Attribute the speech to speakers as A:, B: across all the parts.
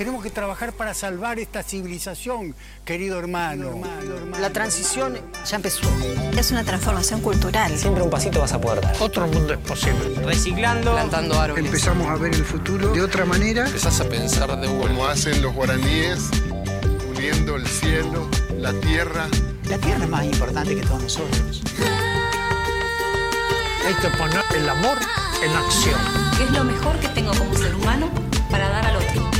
A: Tenemos que trabajar para salvar esta civilización, querido hermano.
B: La transición ya empezó.
C: Es una transformación cultural.
D: Siempre un pasito vas a poder dar.
A: Otro mundo es posible.
D: Reciclando, plantando árboles.
E: Empezamos a ver el futuro de otra manera.
F: Empezás a pensar de
G: Como hacen los guaraníes, uniendo el cielo, la tierra.
B: La tierra es más importante que todos nosotros.
A: Hay que poner el amor en acción.
C: ¿Qué es lo mejor que tengo como ser humano para dar al otro?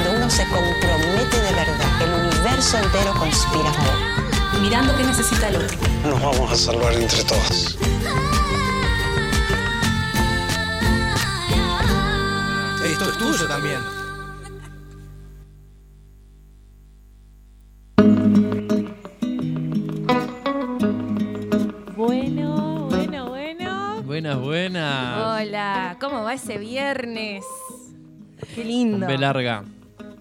B: Cuando uno se compromete de verdad, el universo entero conspira a favor.
C: Mirando qué necesita el otro.
G: Nos vamos a salvar entre todos.
H: Esto es tuyo también.
I: Bueno, bueno, bueno.
J: Buenas, buenas.
I: Hola, ¿cómo va ese viernes? Qué lindo.
J: B larga.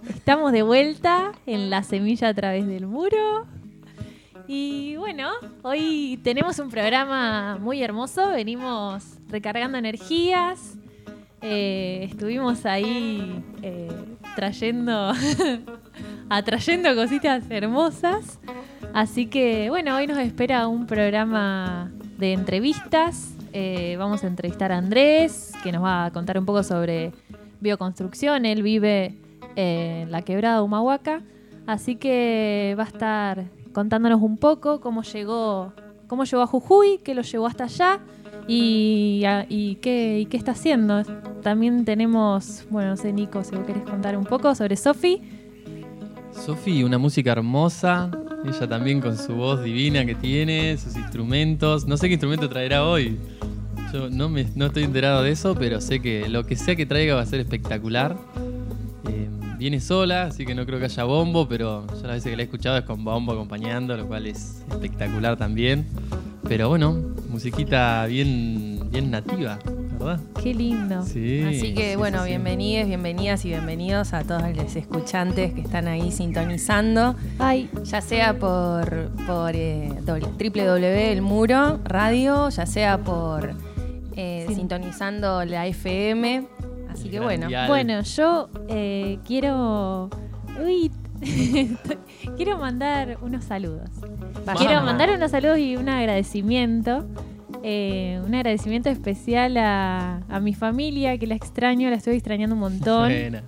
I: Estamos de vuelta en la semilla a través del muro. Y bueno, hoy tenemos un programa muy hermoso. Venimos recargando energías. Eh, estuvimos ahí eh, trayendo, atrayendo cositas hermosas. Así que bueno, hoy nos espera un programa de entrevistas. Eh, vamos a entrevistar a Andrés, que nos va a contar un poco sobre bioconstrucción. Él vive en la quebrada Humahuaca. Así que va a estar contándonos un poco cómo llegó, cómo llegó a Jujuy, qué lo llevó hasta allá y, y qué, y qué está haciendo. También tenemos, bueno, no sé, Nico, si vos querés contar un poco sobre Sofi.
J: Sofi, una música hermosa. Ella también con su voz divina que tiene, sus instrumentos. No sé qué instrumento traerá hoy. Yo no, me, no estoy enterado de eso, pero sé que lo que sea que traiga va a ser espectacular. Eh, viene sola, así que no creo que haya bombo, pero yo las veces que la he escuchado es con bombo acompañando, lo cual es espectacular también. Pero bueno, musiquita bien, bien nativa, ¿verdad?
I: Qué lindo.
J: Sí.
K: Así que
J: sí,
K: bueno,
J: sí, sí.
K: bienvenidos, bienvenidas y bienvenidos a todos los escuchantes que están ahí sintonizando,
I: Ay,
K: ya sea por, por eh, www El Muro Radio, ya sea por eh,
I: Sí.
K: sintonizando la FM. Así
J: El
K: que bueno,
J: dial.
I: Bueno, yo eh, quiero. Uy, quiero mandar unos saludos. Quiero mandar unos saludos y un agradecimiento. eh, un agradecimiento especial a, a mi familia, que la extraño, la estoy extrañando un montón.
J: Buena.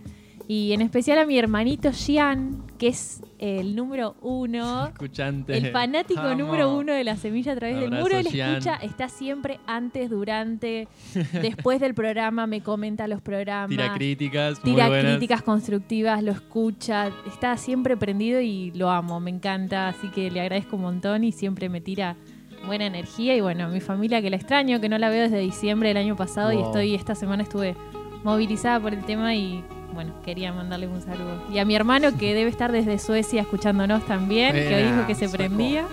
I: Y en especial a mi hermanito Gian, que es el número uno.
J: Escuchante.
I: El fanático
J: Vamos.
I: número uno de la semilla a través del muro. Él escucha, está siempre antes, durante, después del programa, me comenta los programas.
J: Tira críticas, muy
I: Tira
J: buenas.
I: críticas constructivas, lo escucha, está siempre prendido y lo amo, me encanta, así que le agradezco un montón y siempre me tira buena energía y bueno, mi familia que la extraño, que no la veo desde diciembre del año pasado y estoy esta semana estuve movilizada por el tema y bueno, quería mandarle un saludo. Y a mi hermano que debe estar desde Suecia escuchándonos también, que hoy dijo que se
J: Sueco.
I: prendía.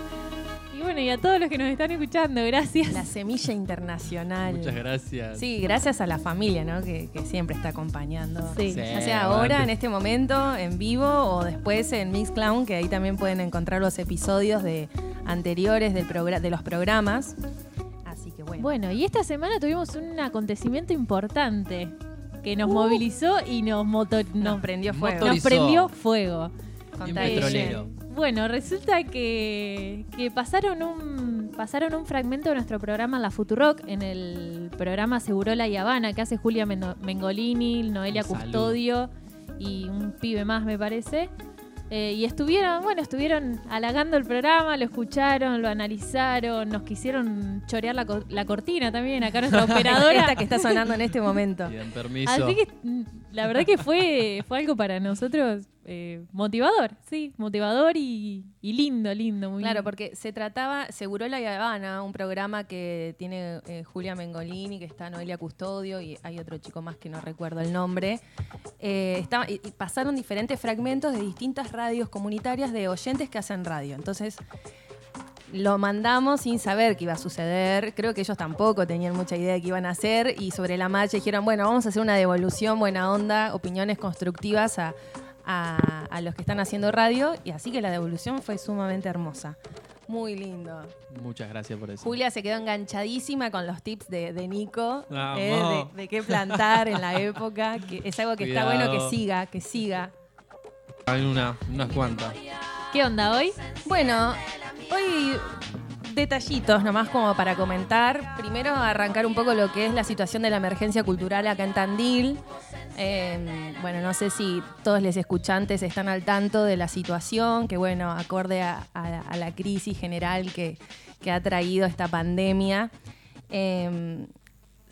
I: Y bueno, y a todos los que nos están escuchando, gracias.
K: la semilla internacional.
J: Muchas gracias.
K: Sí, gracias a la familia, ¿no? Que, que siempre está acompañando.
I: Sí.
J: Sí,
K: Ya sea ahora, en este momento, en vivo o después en Mixclown, que ahí también pueden encontrar los episodios de anteriores del de los programas. Así que bueno.
I: Bueno, y esta semana tuvimos un acontecimiento importante que nos movilizó y nos, motor-
K: nos
I: nos,
K: prendió fuego.
I: nos
J: Motorizó.
I: prendió fuego.
J: Petrolero.
I: Bueno, resulta que, que pasaron un pasaron un fragmento de nuestro programa La Futurock en el programa Segurola y Habana que hace Julia Mendo- Mengolini, Noelia
J: Salud.
I: Custodio y un pibe más me parece. Eh, y estuvieron, bueno, estuvieron halagando el programa, lo escucharon, lo analizaron, nos quisieron chorear la, co- la cortina también, acá nuestra operadora.
K: Esta que está sonando en este momento.
J: Bien, permiso.
I: Así que la verdad que fue, fue algo para nosotros eh, motivador, sí, motivador y, y lindo, lindo, muy
K: Claro, porque se trataba, Seguro la Habana, un programa que tiene eh, Julia Mengolini, que está Noelia Custodio y hay otro chico más que no recuerdo el nombre. Eh, estaba- y- y pasaron diferentes fragmentos de distintas radios comunitarias de oyentes que hacen radio. Entonces, lo mandamos sin saber qué iba a suceder. Creo que ellos tampoco tenían mucha idea de qué iban a hacer. Y sobre la marcha dijeron, bueno, vamos a hacer una devolución, buena onda, opiniones constructivas a, a- a los que están haciendo radio. Y así que la devolución fue sumamente hermosa. Muy lindo.
J: Muchas gracias por eso.
K: Julia se quedó enganchadísima con los tips de, de Nico, eh, de, de qué plantar en la época. Que es algo que está bueno que siga, que siga.
J: Hay una, unas cuantas.
I: ¿Qué onda hoy?
K: Bueno, hoy detallitos nomás como para comentar. Primero arrancar un poco lo que es la situación de la emergencia cultural acá en Tandil. Eh, bueno, no sé si todos los escuchantes están al tanto de la situación, que bueno, acorde a, la crisis general que, que ha traído esta pandemia. eh,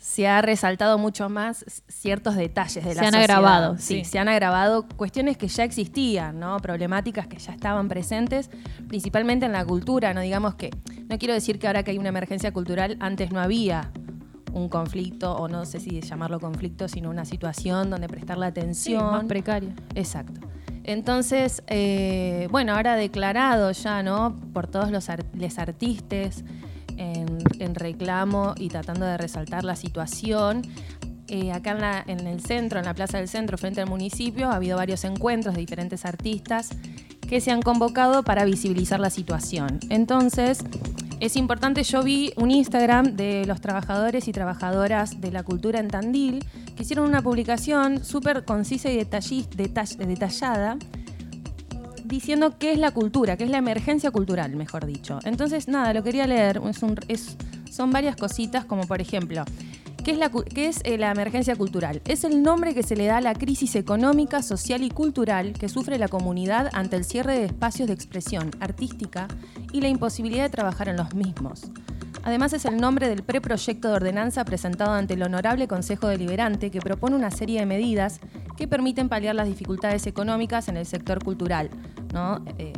K: se ha resaltado mucho más ciertos detalles de
I: Se
K: la
I: han
K: sociedad.
I: agravado,
K: sí,
I: sí.
K: se han agravado cuestiones que ya existían, ¿no? Problemáticas que ya estaban presentes, principalmente en la cultura, no digamos que no quiero decir que ahora que hay una emergencia cultural antes no había un conflicto o no sé si llamarlo conflicto, sino una situación donde prestarle
I: Sí,
K: atención.
I: más precario.
K: Exacto. Entonces, eh, bueno, ahora declarado ya, ¿no? Por todos los, ar- les artistas en, en reclamo y tratando de resaltar la situación. eh, acá en, la- en el centro, en la Plaza del Centro, frente al municipio, ha habido varios encuentros de diferentes artistas que se han convocado para visibilizar la situación. Entonces, es importante, yo vi un Instagram de los trabajadores y trabajadoras de la cultura en Tandil que hicieron una publicación súper concisa y detallis- detall- detallada diciendo qué es la cultura, qué es la emergencia cultural, mejor dicho. Entonces, nada, lo quería leer. Son varias cositas, como por ejemplo, ¿qué es, la, qué es eh, la emergencia cultural? Es el nombre que se le da a la crisis económica, social y cultural que sufre la comunidad ante el cierre de espacios de expresión artística y la imposibilidad de trabajar en los mismos. Además es el nombre del preproyecto de ordenanza presentado ante el Honorable Consejo Deliberante que propone una serie de medidas que permiten paliar las dificultades económicas en el sector cultural, ¿no? Eh,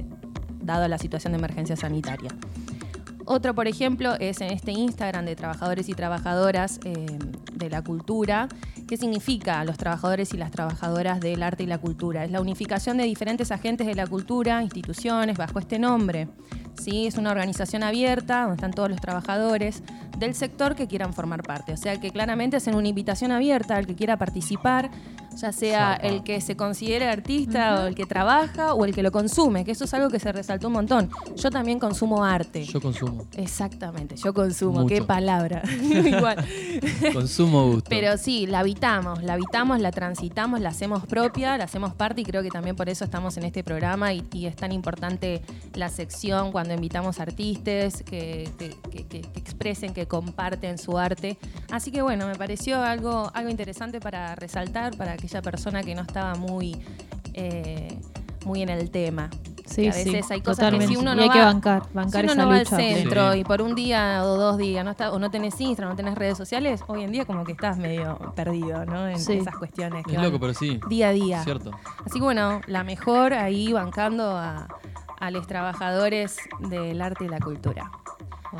K: dado la situación de emergencia sanitaria. Otro, por ejemplo, es en este Instagram de trabajadores y trabajadoras eh, de la cultura. ¿Qué significa los trabajadores y las trabajadoras del arte y la cultura? Es la unificación de diferentes agentes de la cultura, instituciones, bajo este nombre. ¿sí? Es una organización abierta donde están todos los trabajadores del sector que quieran formar parte. O sea que claramente hacen una invitación abierta al que quiera participar, ya sea el que se considere artista o el que trabaja o el que lo consume, que eso es algo que se resaltó un montón. Yo también consumo arte.
J: Yo consumo.
K: Exactamente, yo consumo, qué palabra. Igual.
J: Consumo gusto.
K: Pero sí, la habitamos, la habitamos, la transitamos, la hacemos propia, la hacemos parte y creo que también por eso estamos en este programa y, y es tan importante la sección cuando invitamos artistas que, que- que- que- que expresen, que comparten su arte. Así que bueno, me pareció algo, algo interesante para resaltar para aquella persona que no estaba muy, eh, muy en el tema.
I: Sí,
K: Que a
I: sí,
K: veces hay cosas
I: totalmente.
K: que si uno
I: Y
K: no
I: hay
K: va,
I: que bancar, bancar
K: si uno
I: esa
K: no va al centro
J: Sí.
K: y por un día o dos días no está, o no tenés Instagram, no tenés redes sociales, hoy en día como que estás medio perdido, ¿no? En
I: Sí.
K: esas cuestiones que
J: Es loco, pero sí.
K: día a día.
J: Cierto.
K: Así que bueno, la mejor ahí bancando a, a los trabajadores del arte y la cultura.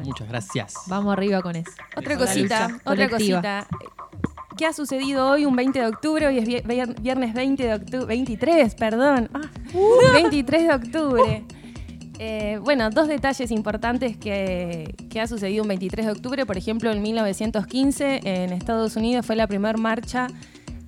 J: Muchas gracias.
I: Vamos arriba con eso.
K: Otra cosita, otra cosita. ¿Qué ha sucedido hoy, un 20 de octubre? Hoy es vier- vier- viernes 20 de octubre, 23, perdón. Ah, 23 de octubre. Eh, bueno, dos detalles importantes que, que ha sucedido un 23 de octubre. Por ejemplo, en 1915 en Estados Unidos fue la primera marcha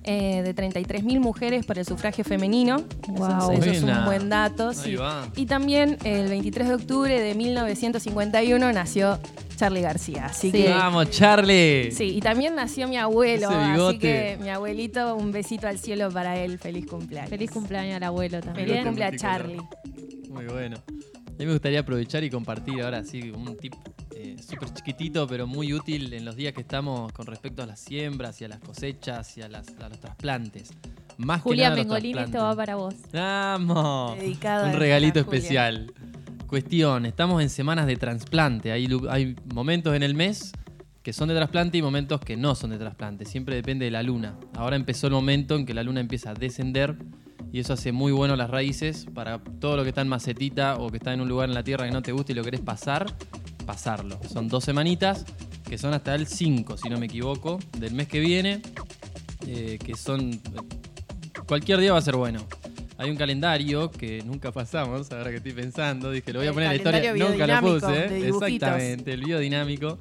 K: eh, de 33.000 mujeres por el sufragio femenino. Eso,
I: Guau.
K: eso es un buen dato.
J: Ahí
K: sí.
J: va.
K: Y también el 23 de octubre de 1951 nació Charlie García. Así
I: Sí.
K: que
J: Vamos, Charlie.
K: Sí, y también nació mi abuelo, así que mi abuelito, un besito al cielo para él, feliz cumpleaños.
I: Feliz cumpleaños al abuelo también.
K: Feliz cumpleaños
J: multicolor.
K: Charlie.
J: Muy bueno. A mí me gustaría aprovechar y compartir ahora sí un tip eh, súper chiquitito, pero muy útil en los días que estamos con respecto a las siembras y a las cosechas y a, las- a los trasplantes. Más
I: Julián
J: que nada
I: Bengolini, esto va para vos.
J: ¡Vamos!
K: Dedicado a
J: Un regalito
K: Julia.
J: especial. Cuestión, estamos en semanas de trasplante. Hay, hay momentos en el mes que son de trasplante y momentos que no son de trasplante. Siempre depende de la luna. Ahora empezó el momento en que la luna empieza a descender y eso hace muy bueno las raíces para todo lo que está en macetita o que está en un lugar en la tierra que no te gusta y lo querés pasar, pasarlo. Son dos semanitas que son hasta el 5, si no me equivoco, del mes que viene, eh, que son... Cualquier día va a ser bueno. Hay un calendario que nunca pasamos, ahora que estoy pensando, dije, lo voy a poner en la historia, nunca lo puse, exactamente, el biodinámico.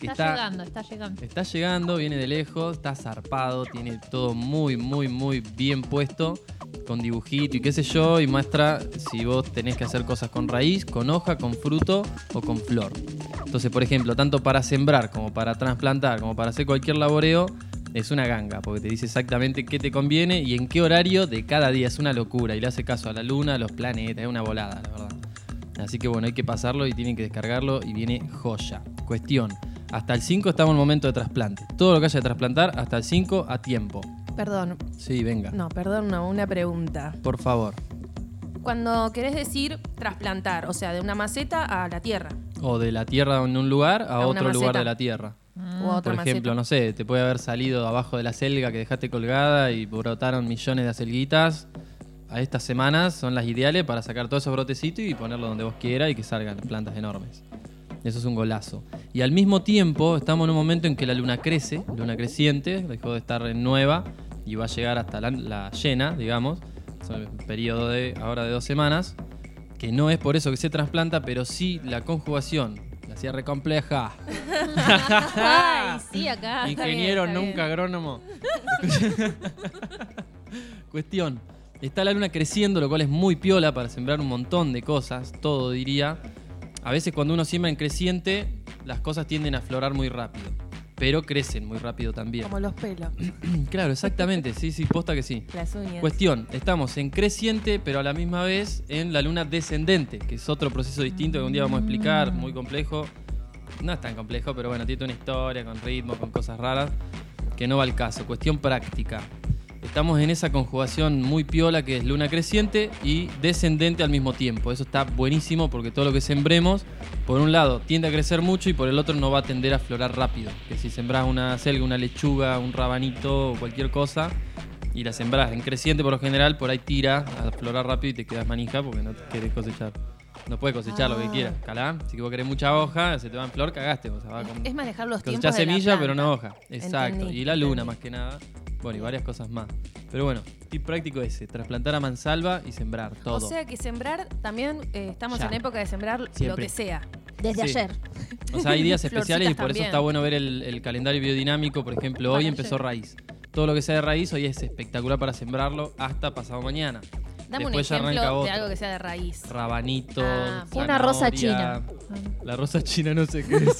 J: Que
I: Está, llegando, está llegando.
J: Está llegando, viene de lejos, está zarpado, tiene todo muy, muy, muy bien puesto, con dibujito y qué sé yo, y muestra si vos tenés que hacer cosas con raíz, con hoja, con fruto o con flor. Entonces, por ejemplo, tanto para sembrar como para trasplantar, como para hacer cualquier laboreo, es una ganga, porque te dice exactamente qué te conviene y en qué horario de cada día. Es una locura y le hace caso a la luna, a los planetas, es una volada, la verdad. Así que bueno, hay que pasarlo y tienen que descargarlo y viene joya. Cuestión, hasta el 5 estamos en el momento de trasplante. Todo lo que haya de trasplantar, hasta el 5 a tiempo.
K: Perdón.
J: Sí, venga.
K: No, perdón, no, una pregunta.
J: Por favor.
K: Cuando querés decir trasplantar, o sea, de una maceta a la tierra.
J: O de la tierra en un lugar a, otro lugar de la tierra.
K: O a otra
J: Por ejemplo,
K: maceta.
J: no sé, te puede haber salido abajo de la selga que dejaste colgada y brotaron millones de acelguitas. A estas semanas son las ideales para sacar todos esos brotecitos y ponerlo donde vos quieras y que salgan plantas enormes. Eso es un golazo. Y al mismo tiempo estamos en un momento en que la luna crece, luna creciente, dejó de estar en nueva y va a llegar hasta la, la llena, digamos. Es un periodo de ahora de dos semanas, que no es por eso que se trasplanta, pero sí la conjugación, la cierre compleja.
I: Ay, sí, acá. está bien,
J: Ingeniero,
I: bien.
J: nunca agrónomo. Cuestión. Está la luna creciendo, lo cual es muy piola para sembrar un montón de cosas, todo diría. A veces cuando uno siembra en creciente, las cosas tienden a aflorar muy rápido. Pero crecen muy rápido también.
K: Como los pelos,
J: Claro, exactamente. Sí, sí, posta que sí.
K: las uñas.
J: Cuestión, estamos en creciente, pero a la misma vez en la luna descendente, que es otro proceso distinto que un día vamos a explicar, muy complejo. No es tan complejo, pero bueno, tiene una historia con ritmo, con cosas raras, que no va al caso. Cuestión práctica. Estamos en esa conjugación muy piola que es luna creciente y descendente al mismo tiempo. Eso está buenísimo porque todo lo que sembremos, por un lado, tiende a crecer mucho y por el otro no va a tender a aflorar rápido. Que si sembrás una selga, una lechuga, un rabanito o cualquier cosa, y la sembrás en creciente por lo general, por ahí tira a aflorar rápido y te quedas manija porque no querés cosechar. No puedes cosechar lo que
K: Ah.
J: quieras, calá. Si vos querés mucha hoja, se te va en flor, cagaste. O sea, va con-
K: Es manejar los tiempos
J: Cosechás
K: de la
J: semilla, pero no hoja. Exacto.
K: Entendí,
J: y la luna,
K: entendí.
J: más que nada. Bueno, y varias cosas más. Pero bueno, tip práctico ese: trasplantar a mansalva y sembrar todo.
K: O sea que sembrar, también eh, estamos
J: Ya.
K: en época de sembrar lo
J: Siempre.
K: que sea.
I: Desde
J: Sí.
I: ayer.
J: O sea, hay días especiales y
K: Florcitas
J: por eso
K: también.
J: está bueno ver el, el calendario biodinámico. Por ejemplo, hoy
K: Para
J: empezó
K: ayer.
J: raíz. Todo lo que sea de raíz hoy es espectacular para sembrarlo hasta pasado mañana.
K: Dame
J: Después
K: un
J: arranca
K: ejemplo de algo que sea de raíz.
J: Rabanito.
K: Ah,
I: Una rosa china.
J: La rosa china no sé qué es.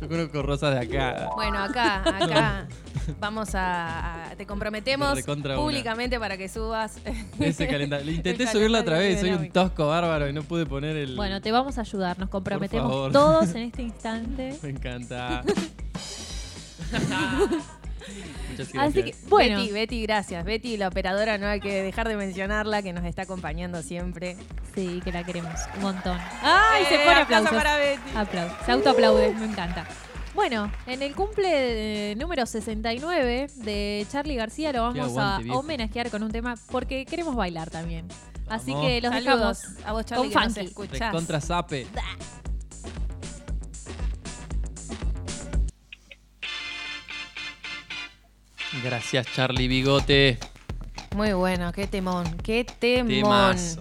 J: Yo conozco rosas de acá.
K: Bueno, acá, acá vamos a, a- te comprometemos
J: una.
K: públicamente para que subas
J: Ese calendario. Le intenté
K: El
J: subirla otra vez, soy un tosco bárbaro y no pude poner el.
I: Bueno, te vamos a ayudar. Nos comprometemos todos en este instante.
J: Me encanta. Muchas gracias.
I: Así que, bueno.
K: Betty, Betty, gracias. Betty, la operadora, no hay que dejar de mencionarla, que nos está acompañando siempre.
I: Sí, que la queremos un montón. ¡Ay! se
K: Eh,
I: pone
K: aplauso
I: aplausos.
K: para Betty.
I: Aplausos. Se autoaplaude, me encanta. Bueno, en el cumple eh, número 69 de Charlie García lo vamos
J: aguante,
I: a
J: viejo.
I: homenajear con un tema porque queremos bailar también. Así que los
K: Saludos
I: dejamos
K: a vos, Charlie,
I: con
K: que nos escuchás.
J: Contra Zape. Gracias, Charlie Bigote.
K: Muy bueno, qué temón, qué temón.
J: Temazo.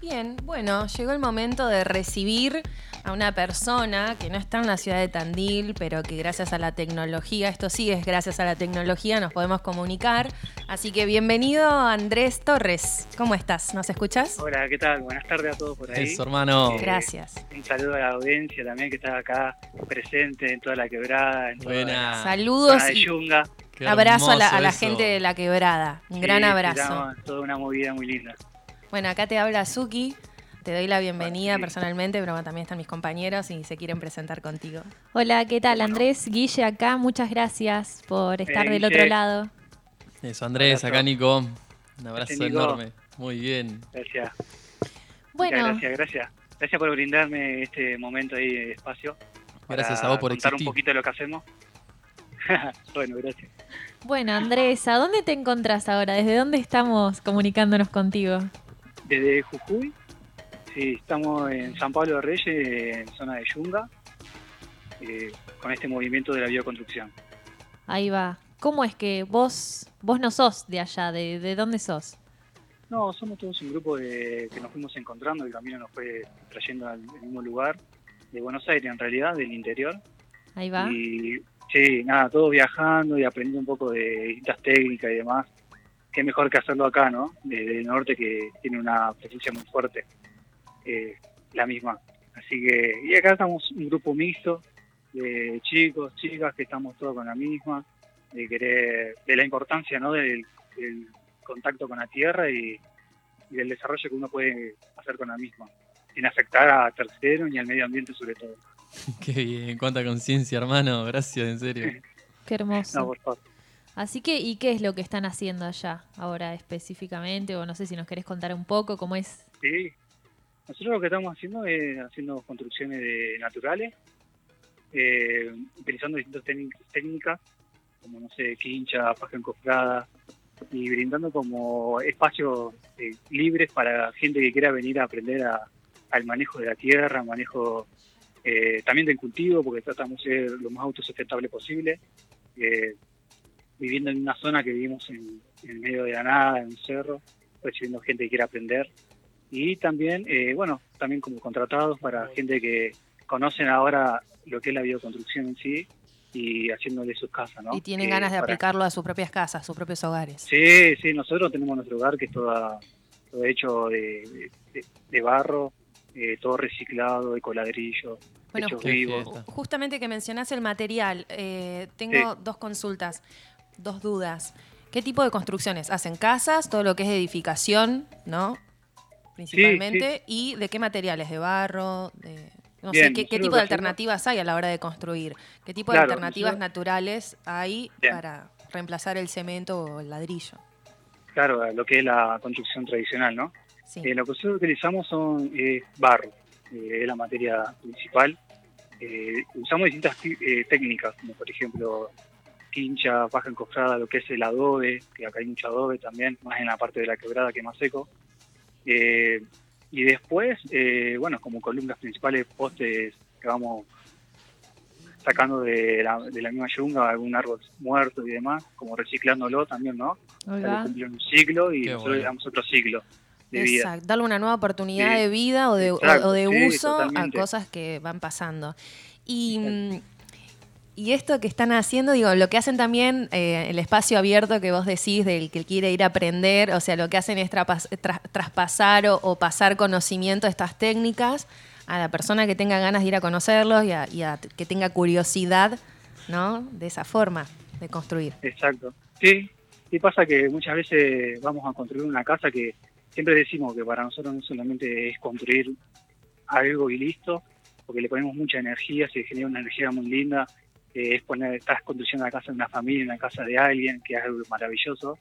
K: Bien, bueno, llegó el momento de recibir a una persona que no está en la ciudad de Tandil, pero que gracias a la tecnología, esto sí es gracias a la tecnología, nos podemos comunicar. Así que bienvenido Andrés Torres. ¿Cómo estás? ¿Nos escuchas?
F: Hola, ¿qué tal? Buenas tardes a todos por ahí.
J: Eso, hermano.
F: Eh,
K: Gracias.
F: Un saludo a la audiencia también que está acá presente en toda la quebrada, en toda
J: Buena.
F: la
K: Saludos
F: zona de
K: y
F: Yunga.
J: Qué
K: abrazo a la, a gente de la quebrada. Un
F: Sí,
K: gran abrazo.
F: Toda una movida muy linda.
K: Bueno, acá te habla Suki. Te doy la bienvenida
F: Sí.
K: personalmente, pero también están mis compañeros y se quieren presentar contigo.
I: Hola, ¿qué tal? Andrés, Guille acá. Muchas gracias por estar
F: Eh,
I: del
F: Guille.
I: otro lado.
J: Eso, Andrés, acá Nico. Un abrazo
F: Gracias, Nico.
J: enorme. Muy bien.
F: Gracias.
I: Bueno,
F: Gracias, gracias. Gracias por brindarme este momento ahí de espacio. para
J: Gracias a vos por
F: contar
J: existir.
F: un poquito de lo que hacemos. bueno, gracias.
I: bueno, Andrés, ¿a dónde te encontrás ahora? ¿Desde dónde estamos comunicándonos contigo?
F: Desde Jujuy, sí, estamos en San Pablo de Reyes, en zona de Yunga, eh, con este movimiento de la bioconstrucción.
I: Ahí va. ¿Cómo es que vos, vos no sos de allá? ¿De, de dónde sos?
F: No, somos todos un grupo de, que nos fuimos encontrando, el camino nos fue trayendo al al mismo lugar, de Buenos Aires en realidad, del interior.
I: Ahí va.
F: Y sí, nada, todos viajando y aprendiendo un poco de distintas técnicas y demás. Qué mejor que hacerlo acá, ¿no? Desde el norte que tiene una presencia muy fuerte, eh, la misma. Así que, y acá estamos un grupo mixto de chicos, chicas que estamos todos con la misma, de querer, de la importancia, ¿no? Del, contacto con la tierra y del desarrollo que uno puede hacer con la misma, sin afectar a terceros ni al medio ambiente sobre todo.
J: Qué bien. Cuánta conciencia, hermano. Gracias, en serio.
I: Qué hermoso.
F: No, por favor.
I: Así que, ¿y qué es lo que están haciendo allá ahora específicamente? O no sé si nos querés contar un poco cómo es.
F: Sí, nosotros lo que estamos haciendo es haciendo construcciones de naturales, eh, utilizando distintas técnicas, técnicas, como no sé, quincha, paja encofrada, y brindando como espacios eh, libres para gente que quiera venir a aprender a- al manejo de la tierra, manejo eh, también del cultivo, porque tratamos de ser lo más autosustentable posible, eh, viviendo en una zona que vivimos en, en el medio de la nada, en un cerro, recibiendo gente que quiera aprender y también, eh, bueno, también como contratados para gente que conocen ahora lo que es la bioconstrucción en sí y haciéndole sus casas, ¿no?
K: Y tienen
F: Que
K: ganas de
F: para-
K: aplicarlo a sus propias casas, a sus propios hogares.
F: Sí, sí, nosotros tenemos nuestro hogar que es toda, todo hecho de, de- de barro, eh, todo reciclado,
K: Bueno,
F: hechos
J: Qué
F: vivos.
J: fiesta.
K: Justamente que mencionás el material, eh, tengo
F: Sí.
K: dos consultas, dos dudas. ¿Qué tipo de construcciones? ¿Hacen casas? Todo lo que es edificación, ¿no? Principalmente. ¿Y de qué materiales? ¿De barro? De, no sé, ¿qué, tipo de
F: hacemos-
K: alternativas hay a la hora de construir? ¿Qué tipo de
F: Claro,
K: alternativas
F: nosotros-
K: naturales hay
F: Bien.
K: para reemplazar el cemento o el ladrillo?
F: Claro, lo que es la construcción tradicional, ¿no?
K: Sí.
F: Eh, lo que nosotros utilizamos son eh, barro, eh, es la materia principal. Eh, usamos distintas ti- eh, técnicas, como por ejemplo quincha, paja encofrada, lo que es el adobe, que acá hay mucho adobe también, más en la parte de la quebrada que es más seco. Eh, y después, eh, bueno, como columnas principales, postes que vamos sacando de la, de la misma yunga, algún árbol muerto y demás, como reciclándolo también, ¿no? Que cumplió un ciclo y
J: Qué
F: nosotros
J: bueno.
F: le damos otro ciclo de vida.
K: Exacto, darle una nueva oportunidad
F: Sí,
K: de vida o de, o-
F: exacto,
K: o de
F: sí,
K: uso a cosas que van pasando. Y, mm, y esto que están haciendo, digo, lo que hacen también, eh, el espacio abierto que vos decís del que quiere ir a aprender, o sea, lo que hacen es tra- traspasar o, o pasar conocimiento de estas técnicas a la persona que tenga ganas de ir a conocerlos y a, y a que tenga curiosidad, ¿no? De esa forma de construir.
F: Exacto. Sí, y pasa que muchas veces vamos a construir una casa que siempre decimos que para nosotros no solamente es construir algo y listo, porque le ponemos mucha energía, se genera una energía muy linda, eh, es poner, estás construyendo la casa de una familia, una casa de alguien, que es algo maravilloso,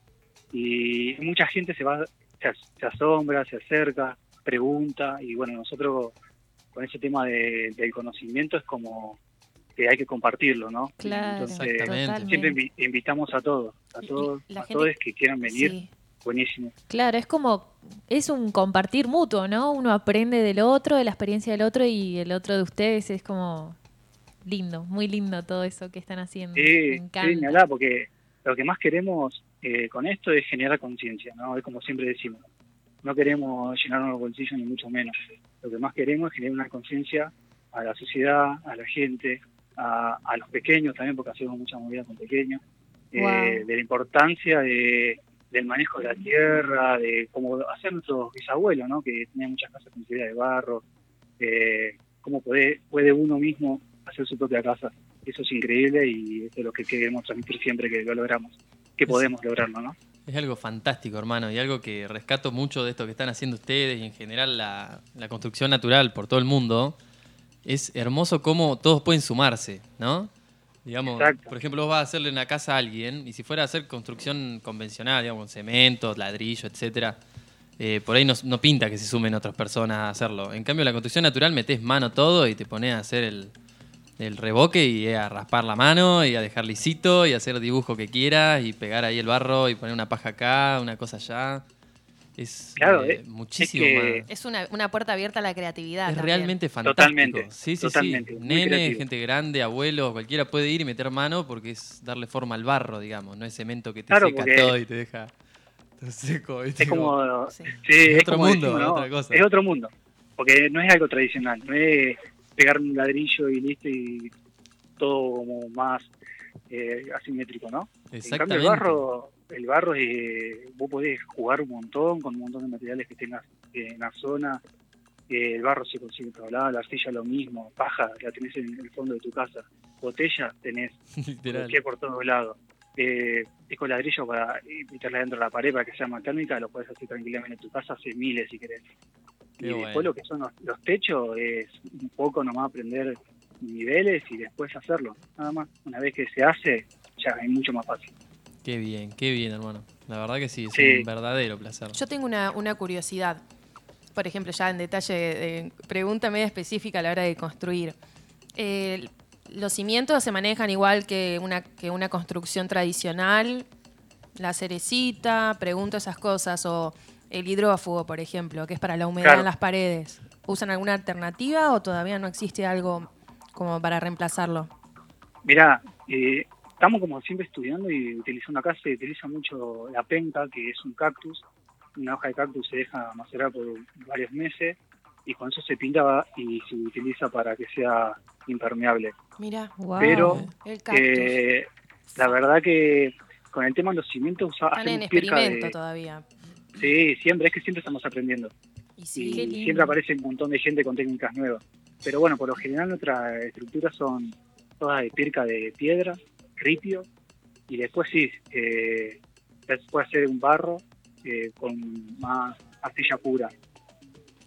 F: y mucha gente se va, se, as- se asombra, se acerca, pregunta, y bueno, nosotros con ese tema de- del conocimiento es como que hay que compartirlo, ¿no?
I: Claro,
F: Entonces, siempre invi- invitamos a todos, a todos,
K: la
F: a
K: gente-
F: todos que quieran venir,
K: Sí.
F: Buenísimo.
I: Claro, es como, es un compartir mutuo, ¿no? Uno aprende del otro, de la experiencia del otro y el otro de ustedes es como lindo, muy lindo todo eso que están haciendo.
F: Sí, sí, porque lo que más queremos eh, con esto es generar conciencia, ¿no? Es como siempre decimos, no queremos llenarnos los bolsillos ni mucho menos. Lo que más queremos es generar una conciencia a la sociedad, a la gente, a, a los pequeños también, porque hacemos mucha movida con pequeños, eh, de la importancia de, del manejo de la tierra, de cómo hacer nuestros bisabuelos, ¿no? Que tenían muchas casas con de barro, eh, cómo puede, puede uno mismo hacer su propia casa. Eso es increíble y es de lo que queremos transmitir siempre que lo logramos, que podemos lograrlo, ¿no?
J: Es algo fantástico, hermano, y algo que rescato mucho de esto que están haciendo ustedes y en general la, la construcción natural por todo el mundo. Es hermoso cómo todos pueden sumarse, ¿no? Digamos,
F: Exacto.
J: por ejemplo, vos vas a hacerle una casa a alguien y si fuera a hacer construcción convencional, digamos, con cemento, ladrillo, etcétera, eh, por ahí no, no pinta que se sumen otras personas a hacerlo. En cambio, la construcción natural metés mano todo y te pones a hacer el, el revoque y a raspar la mano y a dejar lisito y a hacer dibujo que quieras y pegar ahí el barro y poner una paja acá, una cosa allá. Es
F: Claro,
J: eh,
F: es-
J: muchísimo
F: es que-
J: más.
K: Es una, una puerta abierta a la creatividad.
J: Es
K: también.
J: realmente fantástico.
F: Totalmente,
J: Sí, sí,
F: totalmente,
J: sí. Nene,
F: creativo.
J: gente grande, abuelo, cualquiera puede ir y meter mano porque es darle forma al barro, digamos. No es cemento que te
F: Claro,
J: seca
F: porque-
J: todo y te deja todo seco.
F: Es como,
K: Sí.
F: sí,
J: Es
F: es
J: otro
F: como
J: mundo,
F: decimos, ¿no?
J: otra cosa.
F: Es otro mundo, porque no es algo tradicional, no es pegar un ladrillo y listo y todo como más eh, asimétrico, ¿no? En cambio
J: Exactamente.
F: el barro, el barro eh, vos podés jugar un montón con un montón de materiales que tengas en la zona. Eh, el barro se consigue en todos lados, la arcilla lo mismo, paja la tenés en el fondo de tu casa, botella tenés por todos lados. Eh, disco ladrillo para meterla dentro de la pared para que sea más térmica, lo puedes hacer tranquilamente en tu casa, hace miles si querés.
J: Qué
F: y después lo que son los, los techos es un poco nomás aprender niveles y después hacerlo. Nada más, una vez que se hace, ya es mucho más fácil.
J: Qué bien, qué bien, hermano. La verdad que sí, es
F: Sí.
J: un verdadero placer.
K: Yo tengo una, una curiosidad. Por ejemplo, ya en detalle, eh, pregunta media específica a la hora de construir. Eh, ¿Los cimientos se manejan igual que una, que una construcción tradicional? La cerecita, pregunto esas cosas. O el hidrófugo, por ejemplo, que es para la humedad
F: Claro.
K: en las paredes. ¿Usan alguna alternativa o todavía no existe algo como para reemplazarlo?
F: Mirá, eh, estamos como siempre estudiando y utilizando acá se utiliza mucho la penca, que es un cactus. Una hoja de cactus se deja macerar por varios meses y con eso se pinta y se utiliza para que sea impermeable.
K: Mira,
I: Wow.
F: Pero
K: el cactus.
F: eh, la verdad que con el tema de los cimientos
K: Están en experimento
F: de-
K: todavía.
F: Sí, siempre, es que siempre estamos aprendiendo.
K: Y sí,
F: y
K: qué lindo.
F: siempre aparece un montón de gente con técnicas nuevas. Pero bueno, por lo general nuestras estructuras son todas de pirca de piedra, ripio, y después sí, eh, se puede hacer un barro eh, con más arcilla pura,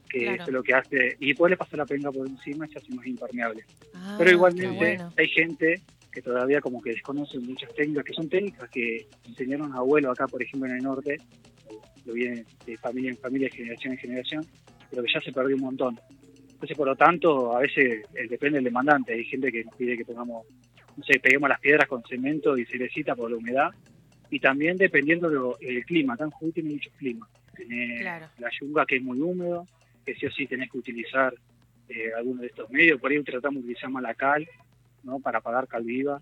F: que
K: Claro.
F: es lo que hace, y después le pasa la penca por encima y se hace más impermeable.
K: Ah,
F: Pero igualmente
K: bueno.
F: hay gente que todavía como que desconoce muchas técnicas, que son técnicas que enseñaron a abuelos acá, por ejemplo, en el norte, lo viene de familia en familia, de generación en generación, pero que ya se perdió un montón. Entonces, por lo tanto, a veces eh, depende del demandante. Hay gente que nos pide que pongamos, no sé, peguemos las piedras con cemento y cerecita por la humedad. Y también dependiendo del clima. Jujuy tiene muchos climas. Tenés
K: Claro.
F: la yunga que es muy húmedo, que sí o sí tenés que utilizar eh, alguno de estos medios. Por ahí tratamos de utilizar más la cal, ¿no? Para apagar cal viva,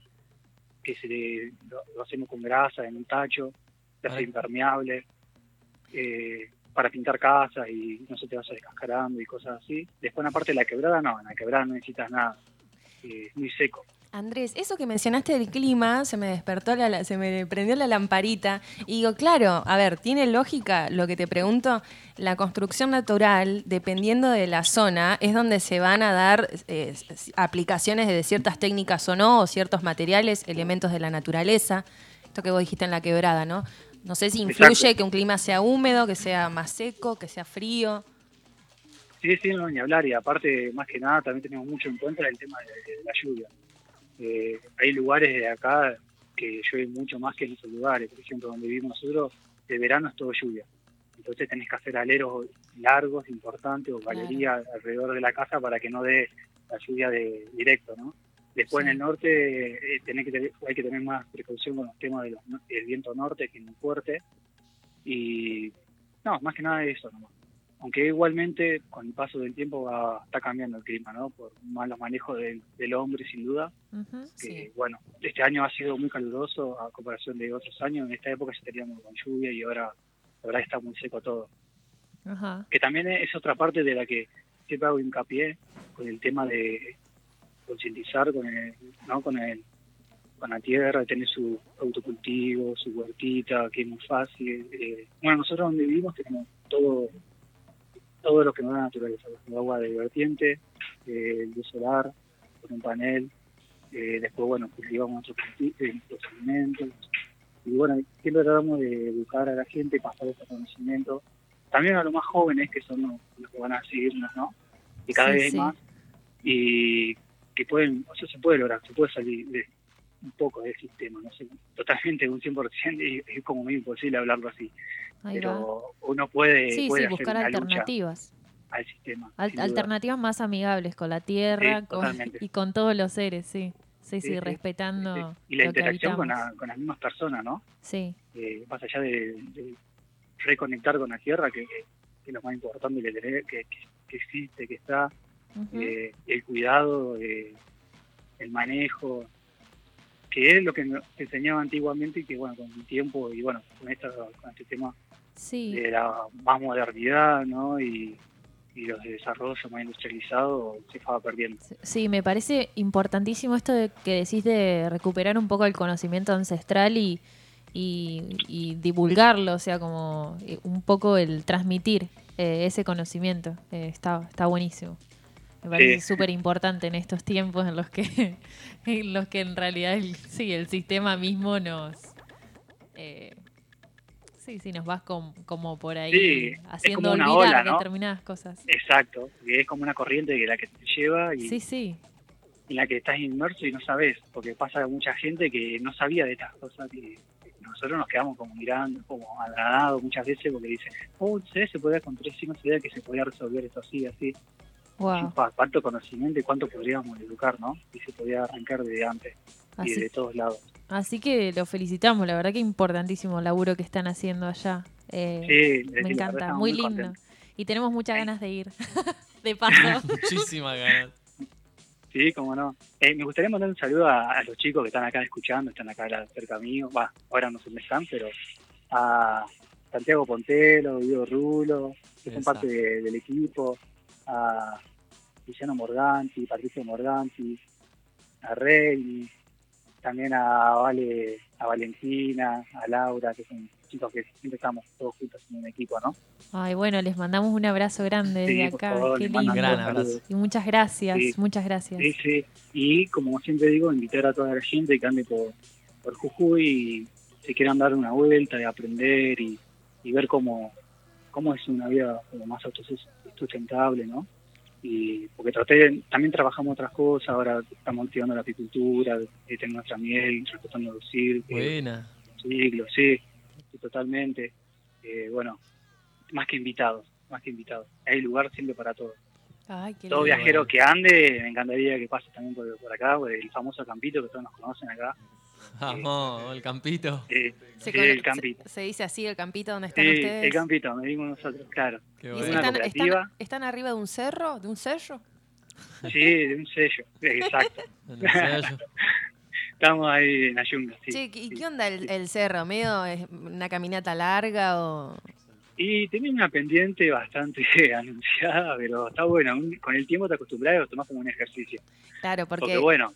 F: que se le- lo, lo hacemos con grasa en un tacho, se hace impermeable, eh, para pintar casas y no se te vaya descascarando y cosas así. Después, aparte de la quebrada, no, en la quebrada no necesitas nada, eh, es muy seco.
K: Andrés, eso que mencionaste del clima, se me despertó, la, se me prendió la lamparita. Y digo, claro, a ver, tiene lógica lo que te pregunto. La construcción natural, dependiendo de la zona, es donde se van a dar eh, aplicaciones de ciertas técnicas o no, o ciertos materiales, elementos de la naturaleza. Esto que vos dijiste en la quebrada, ¿no? No sé si influye
F: Exacto.
K: que un clima sea húmedo, que sea más seco, que sea frío.
F: Sí, sí, no, ni hablar. Y aparte, más que nada, también tenemos mucho en cuenta el tema de, de la lluvia. Eh, hay lugares de acá que llueve mucho más que en otros lugares. Por ejemplo, donde vivimos nosotros, de verano es todo lluvia. Entonces tenés que hacer aleros largos, importantes, o
K: Claro.
F: galerías alrededor de la casa para que no dé la lluvia de directo, ¿no? Después
K: Sí.
F: en el norte eh, tenés que tener- hay que tener más precaución con los temas de los del viento norte, que es muy fuerte. Y no, más que nada eso nomás aunque igualmente con el paso del tiempo va, está cambiando el clima, ¿no? Por malos manejos del, del hombre, sin duda. Que,
K: Sí.
F: bueno, este año ha sido muy caluroso a comparación de otros años. En esta época ya teníamos con lluvia y ahora la verdad está muy seco todo. Que también es otra parte de la que siempre hago hincapié con el tema de concientizar con el, ¿no? Con el con la tierra, tener su autocultivo, su huertita, que es muy fácil. Eh, bueno, nosotros donde vivimos tenemos todo todo lo que nos da naturaleza, el agua de vertiente, eh, el luz solar, con un panel, eh, después, bueno, cultivamos nuestros, eh, nuestros alimentos, y bueno, siempre tratamos de educar a la gente, pasar ese conocimiento, también a los más jóvenes, que son los, los que van a seguirnos, ¿no? Y cada
I: Sí,
F: vez
I: sí.
F: más, y que pueden, o sea, se puede lograr, se puede salir de, un poco del sistema, no sé, totalmente un 100%, y es como muy imposible hablarlo así.
I: Ahí
F: pero
I: va.
F: uno puede,
I: Sí,
F: puede
I: sí,
F: hacer
I: buscar
F: una lucha
I: alternativas.
F: al sistema.
I: Al-
F: sin duda.
I: alternativas más amigables con la tierra
F: Sí,
I: con-
F: totalmente.
I: y con todos los seres, sí. Sí, sí, respetando
F: Y la
I: lo que
F: interacción con, la- con las mismas personas, ¿no?
I: Sí,
F: Eh, más allá de, de reconectar con la tierra, que, que es lo más importante que, existe, que está, eh, el cuidado, eh, el manejo, que es lo que nos enseñaba antiguamente y que, bueno, con el tiempo y, bueno, con, esta, con este tema
I: sí.
F: de la más modernidad, ¿no? Y, y los desarrollos más industrializados se estaba perdiendo.
I: Sí, me parece importantísimo esto de que decís de recuperar un poco el conocimiento ancestral y, y, y divulgarlo, o sea, como eh, un poco el transmitir eh, ese conocimiento. Eh, está, está buenísimo. Me parece
F: Sí.
I: súper importante en estos tiempos en los que en los que en realidad el, sí, el sistema mismo nos... eh, sí, sí, nos vas com- como por ahí
F: Sí,
I: haciendo olvidar
F: ola, ¿no?
I: determinadas cosas.
F: Exacto, es como una corriente que la que te lleva y
I: Sí, sí.
F: en la que estás inmerso y no sabes, porque pasa mucha gente que no sabía de estas cosas que nosotros nos quedamos como mirando, como agradados muchas veces porque dicen, oh, se podía con tres no sabía que se podía resolver esto así, así.
I: Wow.
F: Cuánto conocimiento y cuánto podríamos educar, ¿no? Y se podía arrancar desde antes y
I: Así
F: de todos lados.
I: Así que lo felicitamos, la verdad que importantísimo el laburo que están haciendo allá. Eh,
F: Sí,
I: me encanta, muy
F: muy
I: lindo. Y tenemos muchas ganas de ir. de paso.
J: Muchísimas ganas.
F: Sí, cómo no. Eh, me gustaría mandar un saludo a, a los chicos que están acá escuchando, están acá cerca mío. Va, ahora no sé dónde están, pero a Santiago Pontelo, Guido Rulo, que son parte de- del equipo, a Luciano Morganti, Patricio Morganti, a Rey, también a Vale, a Valentina, a Laura, que son chicos que siempre estamos todos juntos en un equipo, ¿no?
I: Ay, bueno, les mandamos un abrazo grande
F: Sí,
I: desde acá.
F: favor,
I: Qué lindo.
J: Gran abrazo.
I: Y muchas gracias,
F: Sí.
I: muchas gracias.
F: Sí, sí. Y como siempre digo, invitar a toda la gente que ande por, por Jujuy y se quieran dar una vuelta y aprender y, y ver cómo, cómo es una vida como más autosustentable, ¿no? Y porque traté, de- también trabajamos otras cosas, ahora estamos activando la apicultura, eh, tenemos nuestra miel, respetando los círculos,
J: Buena.
F: ciclos, sí, sí, totalmente. Eh, bueno, más que invitados, más que invitados. Hay lugar siempre para todos
K: Ay, qué
F: todo
K: lindo.
F: viajero que ande, me encantaría que pase también por, por acá, por el famoso campito que todos nos conocen acá.
J: Vamos, el campito.
F: Eh,
K: Se,
F: el campito.
K: se- se dice así el campito donde están
F: Sí,
K: ustedes.
F: el campito, me dimos nosotros, claro.
J: Qué
K: ¿Y
J: bueno.
F: una
K: están,
F: cooperativa.
K: están- están arriba de un cerro? ¿De un cerro?
F: Sí, de un sello, exacto.
J: Sello.
F: Estamos ahí en Ayunga, sí.
K: Che, ¿y
F: sí.
K: qué onda el, el cerro? ¿Medio es una caminata larga o...?
F: Y tenía una pendiente bastante anunciada, pero está bueno. un- Con el tiempo te acostumbras y lo tomás como un ejercicio.
K: Claro, porque,
F: Porque bueno,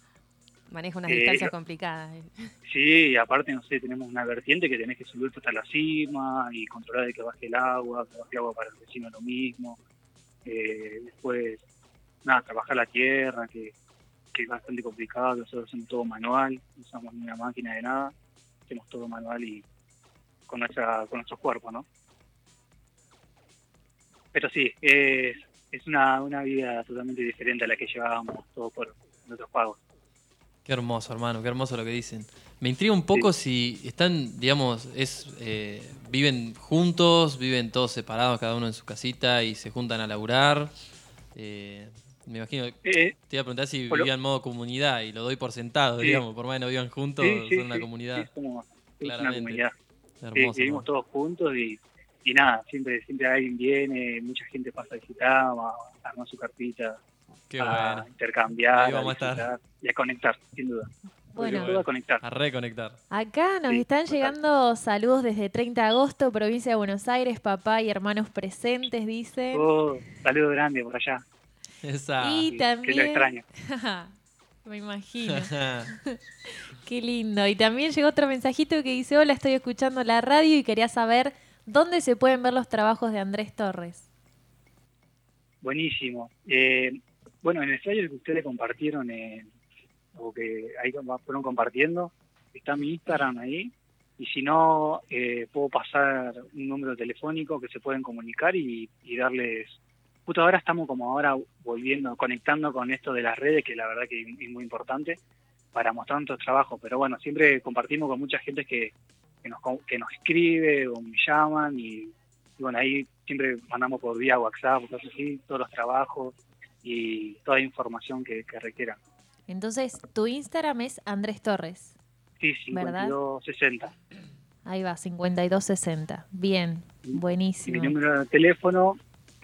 K: maneja unas
F: eh,
K: distancias complicadas.
F: sí, aparte, no sé, tenemos una vertiente que tenés que subir hasta la cima y controlar de que baje el agua, que baje el agua para el vecino lo mismo. Eh, después, nada, trabajar la tierra, que, que es bastante complicado, nosotros hacemos todo manual, no usamos ni una máquina de nada, hacemos todo manual y con nuestra con nuestro cuerpo, ¿no? Pero sí, es, es una, una vida totalmente diferente a la que llevábamos todos por nuestros pagos.
J: Qué hermoso, hermano, qué hermoso lo que dicen. Me intriga un poco si están, digamos, es eh, viven juntos, viven todos separados, cada uno en su casita y se juntan a laburar. Eh, me imagino, te
F: Eh,
J: iba a preguntar si vivían en modo comunidad y lo doy por sentado,
F: Sí.
J: digamos, por más que no vivan juntos,
F: sí,
J: son una
F: sí,
J: comunidad.
F: somos- es una
J: Claramente.
F: comunidad.
J: Hermoso.
F: vivimos todos juntos y, y nada, siempre siempre alguien viene, mucha gente pasa a visitar, a a armar su carpita,
J: Qué
F: a
J: bueno.
F: intercambiar,
J: Ahí
F: a
J: vamos a estar.
F: disfrutar y a conectar, sin duda.
I: Bueno.
F: a conectar.
J: A reconectar.
I: Acá nos
F: Sí,
I: están
F: total.
I: llegando saludos desde 30 de agosto, provincia de Buenos Aires, papá y hermanos presentes, dice.
F: Oh, saludo grande por allá,
J: Esa.
I: y
F: que lo
I: también...
F: extraño.
I: Me imagino. Qué lindo. Y también llegó otro mensajito que dice, hola, estoy escuchando la radio y quería saber dónde se pueden ver los trabajos de Andrés Torres.
F: Buenísimo. Eh, bueno, en el flyer que ustedes compartieron, eh, o que ahí fueron compartiendo, está mi Instagram ahí. Y si no, eh, puedo pasar un número telefónico que se pueden comunicar y, darles... Justo ahora estamos como ahora volviendo, conectando con esto de las redes, que la verdad que es muy importante. para mostrar nuestros trabajos, pero bueno, siempre compartimos con mucha gente que, que, nos, que nos escribe o me llaman y, bueno, ahí siempre mandamos por vía WhatsApp cosas así, todos los trabajos y toda información que, que requieran.
I: Entonces, tu Instagram es Andrés Torres.
F: Sí,
I: ¿Verdad?
F: 5260.
I: Ahí va, 5260. Bien,
F: Y mi
I: buenísimo.
F: número de teléfono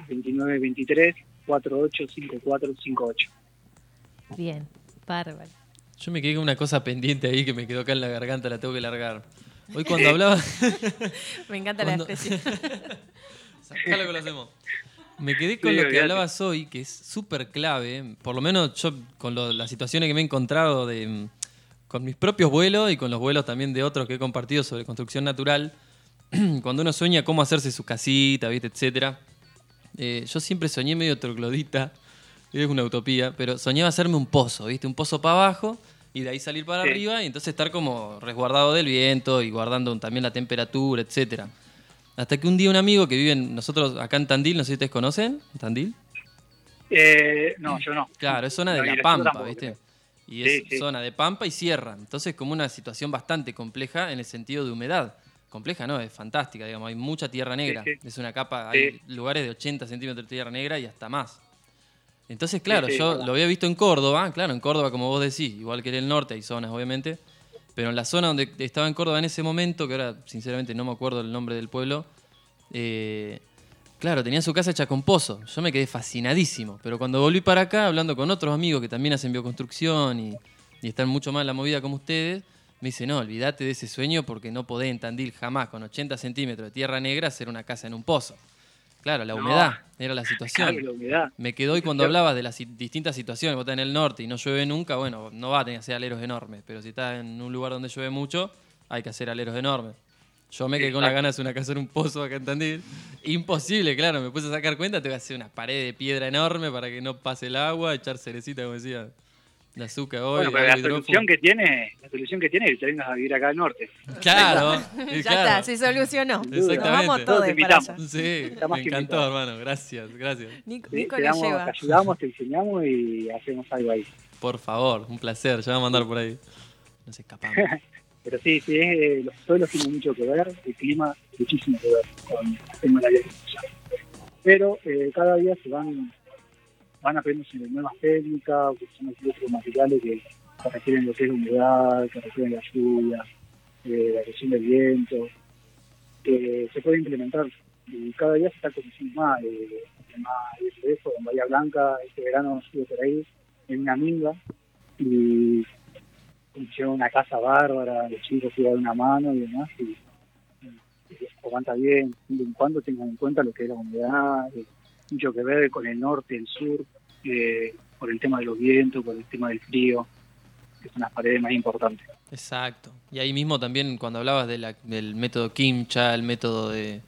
F: 2923 485458.
I: Bien, bárbaro.
J: Yo me quedé con una cosa pendiente ahí que me quedó acá en la garganta, la tengo que largar. Hoy cuando hablaba...
K: Me encanta
J: Cuando-
K: la expresión.
J: Sacalo que lo hacemos. Me quedé con
F: Sí,
J: lo que hablabas hoy, que es súper clave. Por lo menos yo, con lo- las situaciones que me he encontrado de, mm, con mis propios vuelos y con los vuelos también de otros que he compartido sobre construcción natural, cuando uno sueña cómo hacerse su casita, ¿viste? etcétera. eh, yo siempre soñé medio troglodita, es una utopía, pero soñaba hacerme un pozo, ¿viste? Un pozo para abajo y de ahí salir para
F: Sí.
J: arriba y entonces estar como resguardado del viento y guardando también la temperatura, etcétera. Hasta que un día un amigo que vive en, nosotros acá en Tandil, no sé si ustedes conocen, Tandil.
F: Eh, no, yo no.
J: Claro, es zona de
F: No,
J: la Pampa,
F: tampoco,
J: ¿viste? Y es
F: sí.
J: zona de Pampa y sierra. Entonces, como una situación bastante compleja en el sentido de humedad. Compleja, ¿no? Es fantástica, digamos. Hay mucha tierra negra.
F: sí.
J: Es una capa, hay lugares de 80 centímetros de tierra negra y hasta más. Entonces, claro, yo lo había visto en Córdoba. Claro, en Córdoba, como vos decís, igual que en el norte hay zonas, obviamente. Pero en la zona donde estaba en Córdoba en ese momento, que ahora sinceramente no me acuerdo el nombre del pueblo, eh, claro, tenía su casa hecha con pozo. Yo me quedé fascinadísimo. Pero cuando volví para acá, hablando con otros amigos que también hacen bioconstrucción y, están mucho más en la movida como ustedes, me dice, no, olvídate de ese sueño porque no podés en Tandil jamás con 80 centímetros de tierra negra hacer una casa en un pozo. Claro, la
F: No.
J: humedad era la situación.
F: Claro, la humedad.
J: Me quedó hoy cuando hablabas de las distintas situaciones, vos estás en el norte y no llueve nunca, bueno, no va a tener que hacer aleros enormes, pero si estás en un lugar donde llueve mucho, hay que hacer aleros enormes. Yo me quedé con las ganas de una casa en un pozo acá en Tandil. Imposible, claro, me puse a sacar cuenta, tengo que hacer una pared de piedra enorme para que no pase el agua, echar cerecita, como decía, de azúcar hoy,
F: Bueno, pero la solución que tiene, la solución que tiene es que te vengas a vivir acá al norte.
J: Claro,
K: ya
J: claro.
K: está, se solucionó.
J: Exactamente.
K: Nos vamos
F: Todos
K: para
F: invitamos.
K: allá.
J: Sí,
F: Está más
J: me
F: que
J: encantó, hermano, gracias, gracias.
K: Nico,
F: Sí,
K: Nico
F: te,
K: lo
F: damos-
K: lleva.
F: te ayudamos, te enseñamos y hacemos algo ahí.
J: Por favor, un placer, ya vamos a andar por ahí. Nos escapamos.
F: Pero sí, sí es, eh, los suelos tienen mucho que ver, el clima muchísimo que ver con el tema de la agricultura. Pero eh, cada día se van van aprendiendo nuevas técnicas, utilizando otros materiales que, que requieren lo que es humedad, que requieren la lluvia, eh, la presión del viento, que se puede implementar. Y cada día se está conociendo más, eh, más de eso, en Bahía Blanca, este verano estuve por ahí, en una minga, y hicieron una casa bárbara, los chicos se dar una mano y demás, y, y aguanta bien, siempre y cuando tengan en cuenta lo que es la humedad, eh, mucho que ver con el norte, el sur, eh, por el tema de los vientos, por el tema del frío, que son las paredes más importantes.
J: Exacto. Y ahí mismo también cuando hablabas de la- del método Kimcha, el método de...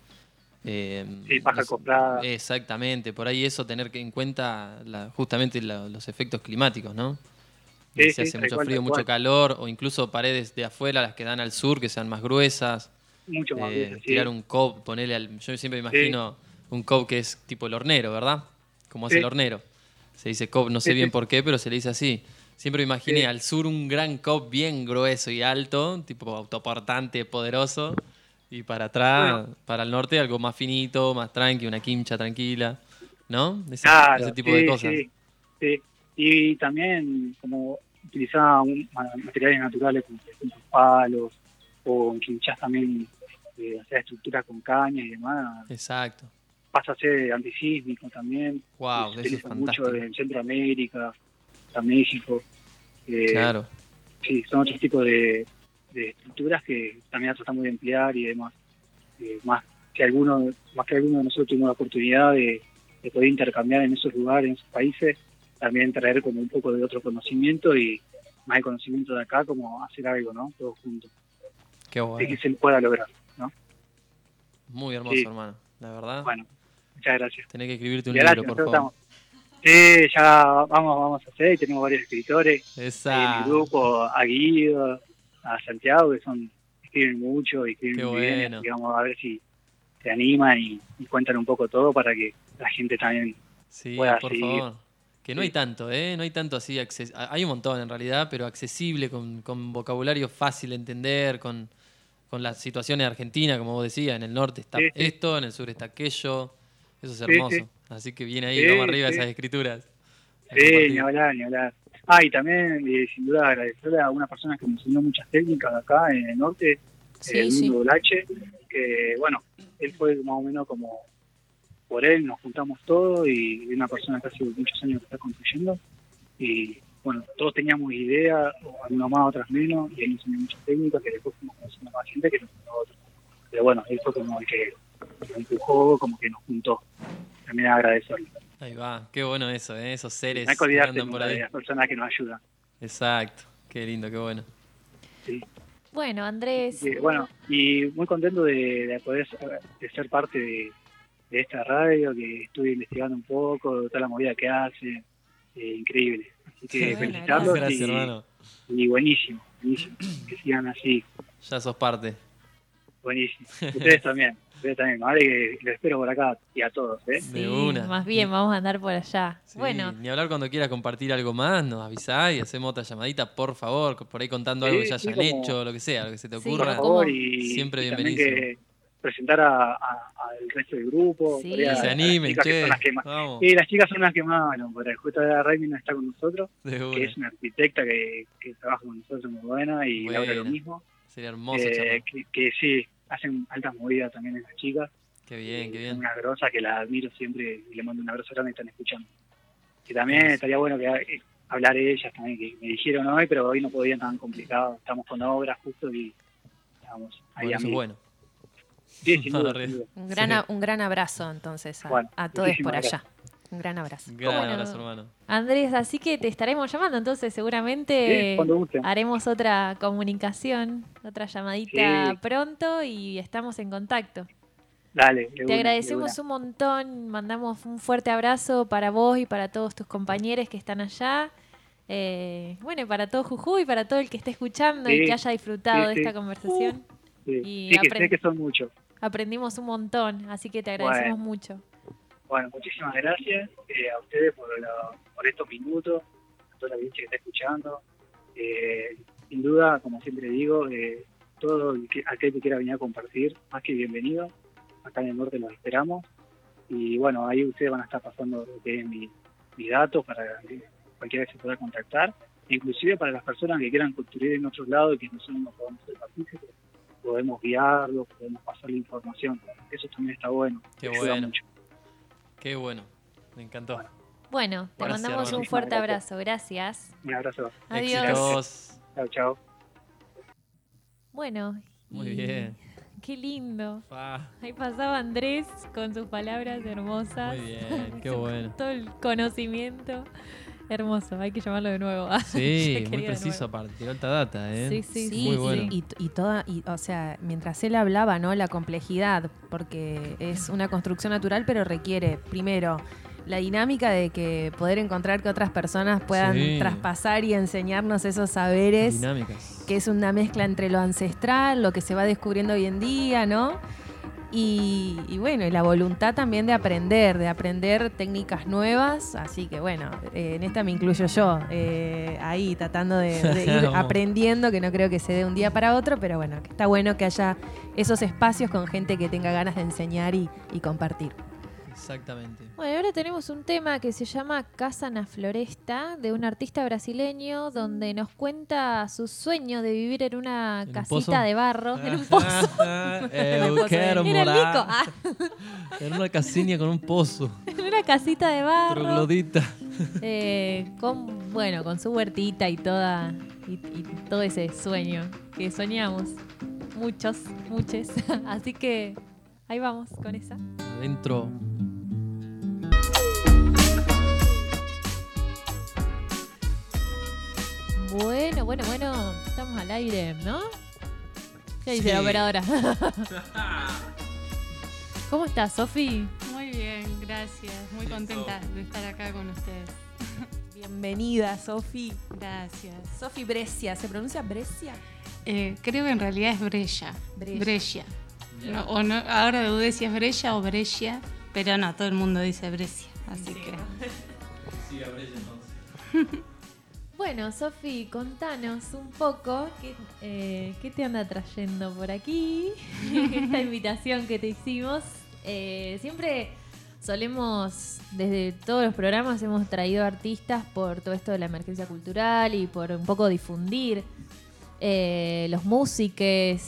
J: eh,
F: Sí, paja acoplada.
J: Exactamente, por ahí eso tener que en cuenta la- justamente la- los efectos climáticos, ¿no?
F: Sí,
J: si
F: sí,
J: hace mucho frío, mucho calor, o incluso paredes de afuera, las que dan al sur, que sean más gruesas.
F: Mucho más
J: Eh,
F: gruesas, sí.
J: tirar un cob, ponerle al. Yo siempre me imagino un cob que es tipo el hornero, ¿verdad? Como es
F: Sí.
J: el hornero. Se dice cob, no sé bien por qué, pero se le dice así. Siempre me imaginé
F: Sí.
J: al sur un gran cob bien grueso y alto, tipo autoportante, poderoso. Y para atrás,
F: Bueno.
J: para el norte, algo más finito, más tranqui, una quincha tranquila. ¿No? Ese,
F: Claro,
J: ese tipo
F: sí,
J: de cosas.
F: sí, sí. Y también como un- ma- materiales naturales como palos o en quinchás también eh, estructuras con cañas y demás.
J: Exacto.
F: Pasa a ser antisísmico también.
J: Wow,
F: se
J: eso es
F: utiliza mucho
J: fantástico.
F: en Centroamérica, a México. Eh,
J: Claro.
F: Sí, son otros tipos de, de estructuras que también tratamos de emplear y demás. Eh, más que algunos, más que algunos de nosotros tuvimos la oportunidad de, de poder intercambiar en esos lugares, en esos países, también traer como un poco de otro conocimiento y más el conocimiento de acá, como hacer algo, ¿no? Todos juntos.
J: Qué
F: Y
J: bueno.
F: que se pueda lograr, ¿no?
J: Muy hermoso,
F: Sí.
J: hermano. La verdad.
F: Bueno, muchas gracias.
J: Tenés que escribirte un
F: Gracias,
J: libro, por favor.
F: estamos- Sí, ya vamos, vamos a hacer, tenemos varios escritores.
J: Esa.
F: En mi grupo, a Guido, a Santiago, que son escriben mucho y escriben
J: Qué
F: muy bien.
J: bueno.
F: así que vamos a ver si se animan y, y cuentan un poco todo para que la gente también
J: Sí,
F: pueda
J: por
F: seguir.
J: favor. Que no hay tanto, ¿eh? No hay tanto así. acces- Hay un montón en realidad, pero accesible, con, con vocabulario fácil de entender, con, con las situaciones de Argentina, como vos decías. En el norte está
F: sí.
J: esto, en el sur está aquello. Eso es hermoso.
F: sí.
J: Así que viene ahí,
F: Sí,
J: vamos arriba
F: sí.
J: esas escrituras. A
F: Sí, ni hablar, ni hablar. Ah, y también, eh, sin duda, agradecerle a una persona que me enseñó muchas técnicas acá en el norte,
K: Sí,
F: el
K: sí.
F: mundo del H, que, bueno, él fue más o menos como por él, nos juntamos todos y una persona que hace muchos años que está construyendo. Y, bueno, todos teníamos ideas, algunos más, otras menos, y él enseñó muchas técnicas que después fuimos conociendo más gente que nos enseñó otros. Pero bueno, él fue como el que empujó, como que nos juntó. También agradecerle.
J: Ahí va, qué bueno eso, ¿eh? esos seres
F: que
J: andan por
F: de las personas que nos ayudan.
J: Exacto, qué lindo, qué bueno.
I: Bueno, Andrés.
F: Bueno, y muy contento de, de poder ser- de ser parte de, de esta radio, que estuve investigando un poco, toda la movida que hace, eh, increíble. Así que felicitarlos
J: gracias,
F: y,
J: hermano.
F: y buenísimo, buenísimo, que sigan así,
J: Ya sos parte.
F: buenísimo. Ustedes también, ustedes también, vale que los espero por acá y a todos, ¿eh?
J: De
I: Sí,
J: una.
I: Más bien, vamos a andar por allá.
J: Sí,
I: Bueno,
J: Ni hablar cuando quieras compartir algo más, nos avisás y hacemos otra llamadita, por favor, por ahí contando
F: Sí,
J: algo que ya
F: sí,
J: hayan
F: como-
J: hecho, lo que sea, lo que se te
I: Sí,
J: ocurra.
F: Por favor, y,
J: Siempre
F: y
J: bienvenido.
F: que presentar a- a- al resto del grupo.
I: Sí.
F: a-
J: Que se
F: a las
J: animen,
F: chicas que
J: che.
F: son las que más-
J: Vamos,
F: las chicas son las que más, bueno, por el justo de Raimi no está con nosotros,
J: de
F: que es una arquitecta que, que trabaja con nosotros muy buena y Laura lo
J: Buena.
F: mismo.
J: Sería hermoso
F: Eh, que, que sí, hacen altas movidas también esas chicas.
J: Qué bien, qué
F: Eh,
J: bien.
F: Son unas grosas que las admiro siempre y le mando un abrazo grande y están escuchando. Y también estaría bueno que eh, hablar ellas también, que me dijeron hoy, pero hoy no podían tan complicado. Estamos con obras justo y estamos ahí
J: Bueno,
F: a mil.
J: bueno.
F: Sí, sin duda,
J: Re.
F: sin duda.
K: Un gran,
J: Sí.
K: a- un gran abrazo entonces a,
F: Bueno,
K: a todos por allá.
F: gracias.
K: Un gran abrazo.
J: Gran
I: Bueno.
J: abrazo, hermano.
I: Andrés, así que te estaremos llamando, entonces seguramente
F: Sí,
I: haremos otra comunicación, otra llamadita
F: Sí.
I: pronto y estamos en contacto.
F: Dale,
I: Te
F: una,
I: agradecemos un montón, mandamos un fuerte abrazo para vos y para todos tus compañeros que están allá. Eh, bueno, y para todo Jujuy, para todo el que esté escuchando y que haya disfrutado
F: sí,
I: de esta conversación.
F: Sí,
I: y
F: sí, que sé que son muchos.
I: Aprendimos un montón, así que te agradecemos
F: Bueno.
I: mucho.
F: Bueno, muchísimas gracias eh, a ustedes por, la- por estos minutos, a toda la audiencia que está escuchando. Eh, sin duda, como siempre digo, eh, todo el que, aquel que quiera venir a compartir, más que bienvenido. Acá en el norte los esperamos. Y bueno, ahí ustedes van a estar pasando lo que es mi, mi datos para que cualquiera que se pueda contactar. Inclusive para las personas que quieran construir en otro lado y que nosotros no podamos ser partícipes, podemos guiarlos, podemos pasarle información. Eso también está bueno.
J: Qué bueno.
F: mucho.
J: Qué bueno. Me encantó.
I: Bueno, te
J: Gracias,
I: mandamos
J: hermano.
I: un fuerte
F: Gracias.
I: abrazo, gracias.
F: Un abrazo.
I: Adiós.
J: Éxitos.
F: Chao, chao.
I: Bueno,
J: Muy
I: y-
J: bien.
I: Qué lindo. Ahí pasaba Andrés con sus palabras hermosas.
J: Muy bien, qué bueno.
I: Todo el conocimiento. Hermoso, hay que llamarlo de nuevo.
J: Sí, muy preciso
I: nuevo.
J: aparte. Tiró alta data, ¿eh?
I: Sí, sí,
K: Sí,
J: Muy
K: y-
J: bueno.
K: y, y toda, y, o sea, mientras él hablaba, ¿no? La complejidad, porque es una construcción natural, pero requiere, primero, la dinámica de que poder encontrar que otras personas puedan
J: Sí.
K: traspasar y enseñarnos esos saberes,
J: Dinámicas.
K: que es una mezcla entre lo ancestral, lo que se va descubriendo hoy en día, ¿no? Y, y bueno, y la voluntad también de aprender, de aprender técnicas nuevas. Así que bueno, eh, en esta me incluyo yo, eh, ahí tratando de, de ir aprendiendo, que no creo que se dé un día para otro, pero bueno, que está bueno que haya esos espacios con gente que tenga ganas de enseñar y, y compartir.
J: Exactamente.
I: Bueno, ahora tenemos un tema que se llama Casa na Floresta, de un artista brasileño, donde nos cuenta su sueño de vivir en una
J: ¿En un
I: casita de barro. en un pozo. En el
J: morar.
I: Ah,
J: en una casinha con un pozo.
I: en una casita de barro.
J: Troglodita.
I: eh, con, bueno, con su huertita y toda y, y todo ese sueño que soñamos. Muchos, muchos. Así que ahí vamos con esa.
J: Adentro.
I: Bueno, bueno, bueno. Estamos al aire, ¿no? ¿Qué dice
J: Sí.
I: la operadora? ¿Cómo estás, Sofi?
L: Muy bien, gracias. Muy contenta de estar acá con ustedes.
K: Bienvenida, Sofi.
L: Gracias.
K: Sofi Brescia, ¿se pronuncia Brescia?
L: Eh, creo que en realidad es Brescia.
K: Brescia.
L: Brescia. No, o no, ahora dudé si es Brescia o Brescia, pero no, todo el mundo dice Brescia. Así que.
J: siga por ella entonces.
I: Bueno, Sofi, contanos un poco qué, eh, qué te anda trayendo por aquí, esta invitación que te hicimos. Eh, siempre solemos, desde todos los programas, hemos traído artistas por todo esto de la emergencia cultural y por un poco difundir eh, los músicos,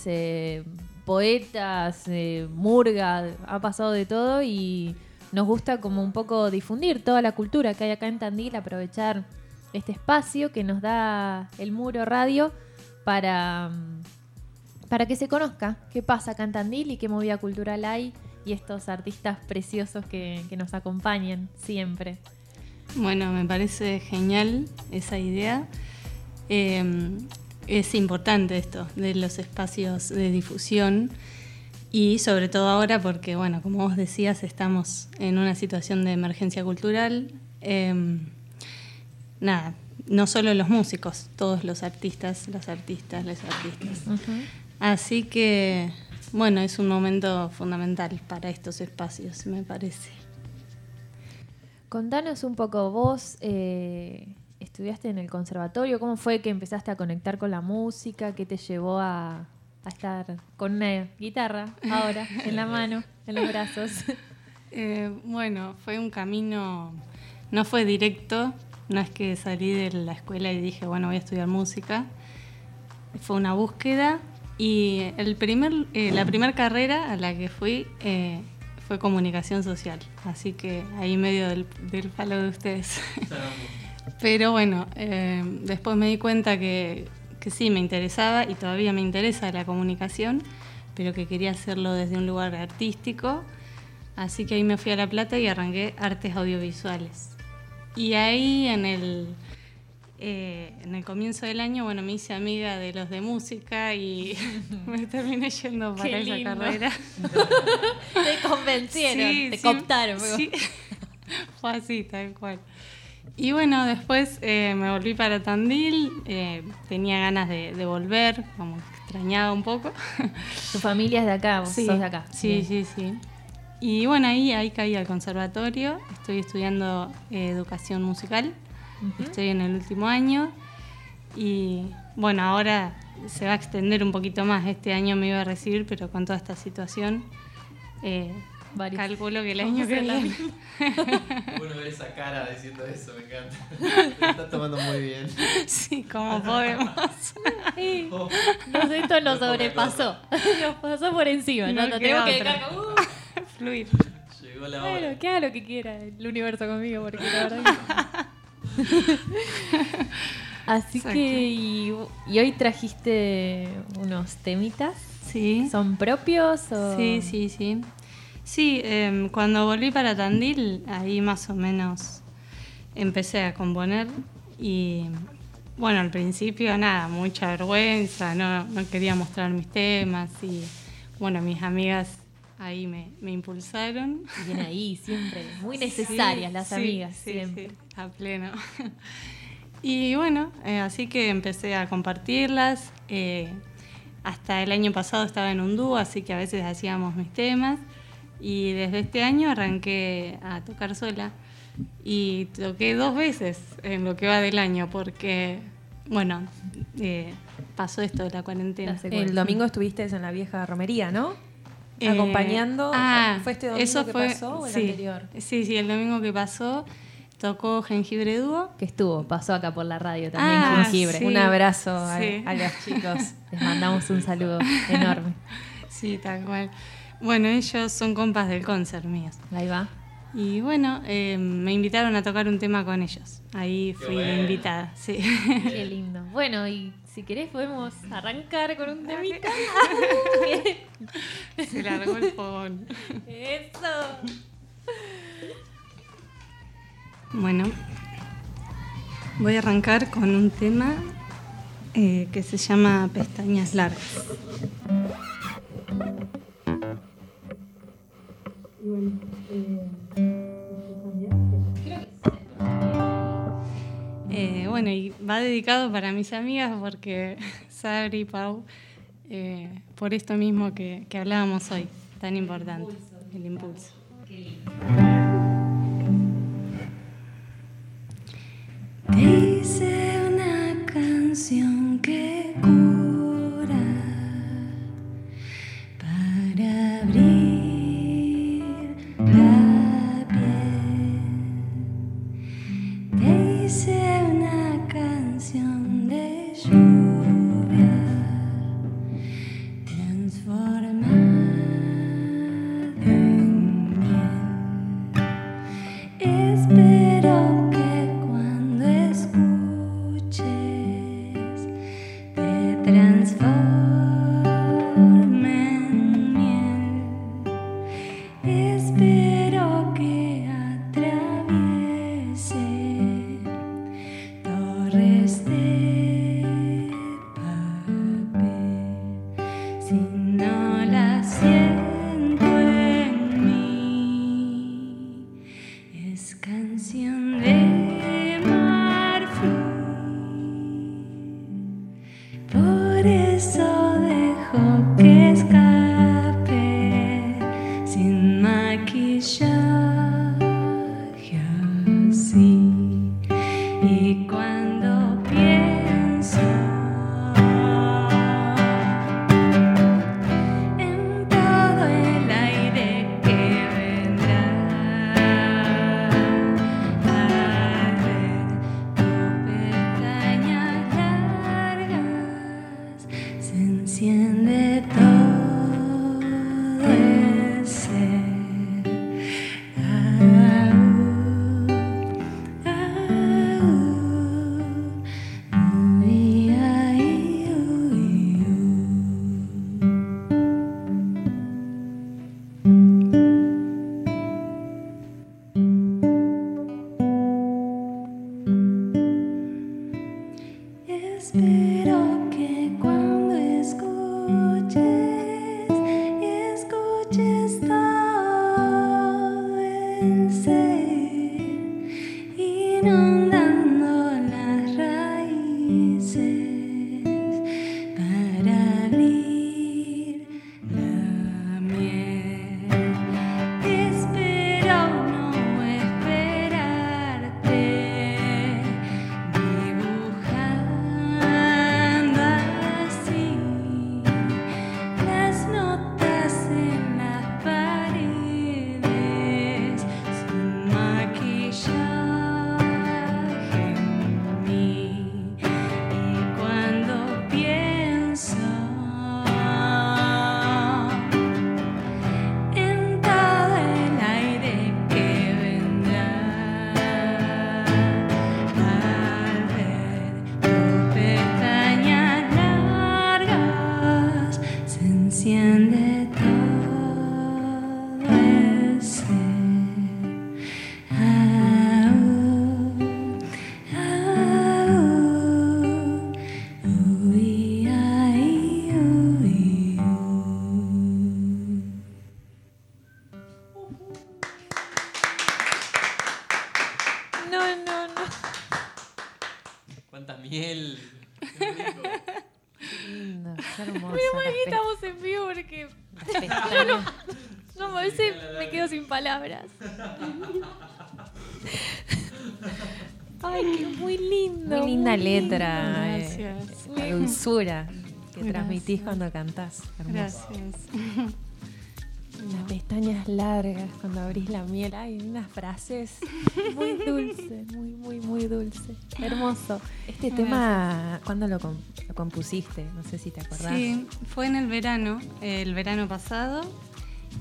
I: eh, poetas, eh, murga, ha pasado de todo y nos gusta como un poco difundir toda la cultura que hay acá en Tandil, aprovechar este espacio que nos da el Muro Radio para, para que se conozca qué pasa acá en Tandil y qué movida cultural hay y estos artistas preciosos que, que nos acompañan siempre.
L: Bueno, me parece genial esa idea. Eh, es importante esto de los espacios de difusión y sobre todo ahora porque, bueno, como vos decías, estamos en una situación de emergencia cultural. Eh, nada, no solo los músicos, todos los artistas, las artistas, los artistas. Así que, bueno, es un momento fundamental para estos espacios, me parece.
I: Contanos un poco, vos eh, estudiaste en el conservatorio, ¿cómo fue que empezaste a conectar con la música? ¿Qué te llevó a, a estar con una guitarra ahora en la mano, en los brazos?
L: Eh, bueno, fue un camino, no fue directo, no es que salí de la escuela y dije, bueno, voy a estudiar música. Fue una búsqueda y el primer, eh, la primera carrera a la que fui eh, fue comunicación social, así que ahí medio del, del palo de ustedes. Pero bueno, eh, después me di cuenta que, que sí, me interesaba y todavía me interesa la comunicación, pero que quería hacerlo desde un lugar artístico. Así que ahí me fui a La Plata y arranqué artes audiovisuales. Y ahí en el, eh, en el comienzo del año, bueno, me hice amiga de los de música y me terminé yendo para
I: Qué
L: esa
I: lindo.
L: carrera.
I: te convencieron,
L: Sí,
I: te
L: sí,
I: cooptaron.
L: sí. Fue así, tal cual. Y bueno, después eh, me volví para Tandil, eh, tenía ganas de, de volver, como extrañaba un poco.
I: Tu familia es de acá, vos
L: Sí,
I: sos de acá.
L: Sí,
I: Bien.
L: sí, sí. Y bueno, ahí, ahí caí al conservatorio, estoy estudiando eh, educación musical, estoy en el último año y bueno, ahora se va a extender un poquito más, este año me iba a recibir, pero con toda esta situación, eh, calculo que el año que viene...
J: Bueno ver esa cara diciendo eso, me encanta. Te estás tomando muy bien.
L: Sí, como podemos.
I: Sí. Nos, esto nos sobrepasó. Nos pasó por encima. No,
L: No
I: tenemos que dejar como, uh,
L: Fluir.
J: Llegó la
I: bueno,
J: hora.
I: que haga lo que quiera el universo conmigo, porque la verdad que- Así
L: Exacto.
I: que, y, y hoy trajiste unos temitas.
L: Sí.
I: ¿Son propios o...?
L: Sí, sí, sí. Sí, em, cuando volví para Tandil, ahí más o menos empecé a componer y bueno, al principio nada, mucha vergüenza, no, no quería mostrar mis temas y bueno, mis amigas ahí me, me impulsaron.
I: Bien ahí, siempre. Muy necesarias
L: Sí,
I: las
L: sí,
I: amigas,
L: sí,
I: siempre.
L: sí, a pleno. Y bueno, eh, así que empecé a compartirlas. eh, hasta el año pasado estaba en un dúo, así que a veces hacíamos mis temas. Y desde este año arranqué a tocar sola. Y toqué dos veces en lo que va del año, porque, bueno, eh, pasó esto de la cuarentena.
K: El domingo estuviste en la vieja romería, ¿no?
L: Eh,
K: Acompañando.
L: ah,
K: ¿Fue este domingo
L: eso
K: que
L: fue-
K: pasó o el
L: sí,
K: anterior?
L: Sí, sí, el domingo que pasó tocó Jengibre Dúo.
I: Que estuvo, pasó acá por la radio también,
L: Ah,
I: Jengibre.
L: sí.
I: Un abrazo a,
L: Sí.
I: a los chicos. Les mandamos un saludo enorme.
L: Sí, tal cual. Bueno, ellos son compas del concert míos.
I: Ahí va.
L: Y bueno, eh, me invitaron a tocar un tema con ellos. Ahí fui
I: bueno.
L: invitada, sí.
I: Qué lindo. Bueno, y si querés podemos arrancar con un temita.
L: Se largó el fogón.
I: Eso.
L: Bueno, voy a arrancar con un tema eh, que se llama Pestañas Largas. Eh, bueno, y va dedicado para mis amigas porque Sabri y Pau, eh, por esto mismo que, que hablábamos hoy, tan importante, el impulso. hice una canción que cura para abrir
K: letra. eh. La dulzura que
J: Gracias.
K: transmitís cuando cantás. Hermoso.
J: Gracias.
K: Las pestañas largas cuando abrís la miel. Hay unas frases
I: Muy dulce, muy, muy, muy dulce. Hermoso.
K: Este tema, ¿cuándo lo compusiste? No sé si te acordás.
J: Sí, fue en el verano, el verano pasado,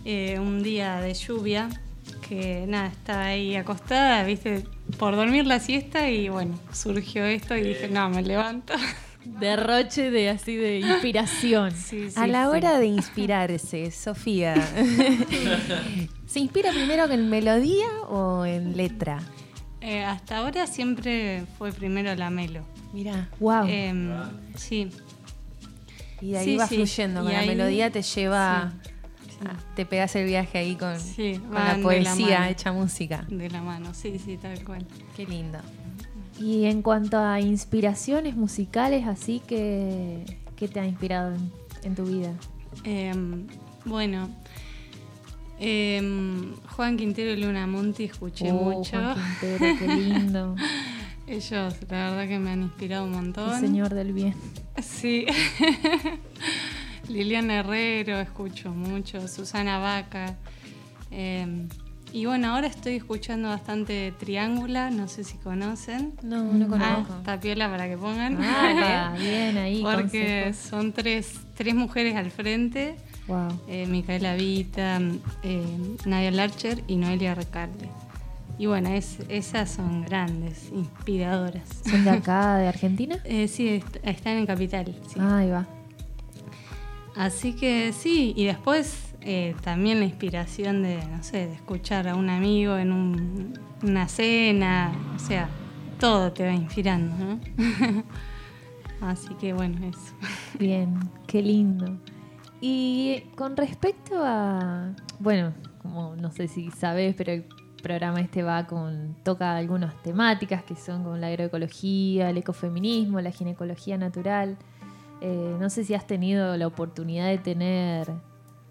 J: eh, un día de lluvia, que nada, estaba ahí acostada, viste, por dormir la siesta y bueno, surgió esto y dije, no, me levanto.
I: Derroche de así de inspiración.
J: Sí, sí,
K: A la
J: sí.
K: hora de inspirarse, Sofía, ¿se inspira primero en melodía o en letra?
J: Eh, hasta ahora siempre fue primero la melo.
K: Mira,
I: Wow.
J: Em, sí,
K: y de ahí
J: sí,
K: va
J: sí.
K: fluyendo, con la
J: ahí-
K: melodía te lleva, a- te pegas el viaje ahí con,
J: Sí,
K: con
J: van
K: la poesía hecha música.
J: de la mano, sí, sí, tal cual.
K: Qué lindo.
I: Y en cuanto a inspiraciones musicales, así que ¿qué te ha inspirado en, en tu vida?
J: Em, bueno, em, Juan Quintero y Luna Monti escuché
I: Oh,
J: mucho.
I: Juan Quintero, qué lindo.
L: Ellos, la verdad que me han inspirado un montón.
I: El señor del bien.
L: Sí. Liliana Herrero, escucho mucho. Susana Vaca. Eh, y bueno, ahora estoy escuchando bastante Triángula, no sé si conocen.
I: No, no conozco.
L: Ah, tapiola para que pongan.
I: Ah, bien ahí.
L: Porque son tres, tres mujeres al frente.
I: Wow.
L: Eh, Micaela Vita, eh, Nadia Larcher y Noelia Recalde. Y bueno, es, esas son grandes, inspiradoras.
I: ¿Son de acá, de Argentina?
L: Eh, sí, est- están en Capital. sí.
I: Ah, ahí va.
L: Así que sí, y después eh, también la inspiración de, no sé, de escuchar a un amigo en un- una cena, o sea, todo te va inspirando, ¿no? Así que bueno, eso.
I: Bien, qué lindo. Y con respecto a, bueno, como no sé si sabes, pero el programa este va con, toca algunas temáticas que son como la agroecología, el ecofeminismo, la ginecología natural. Eh, no sé si has tenido la oportunidad de tener, no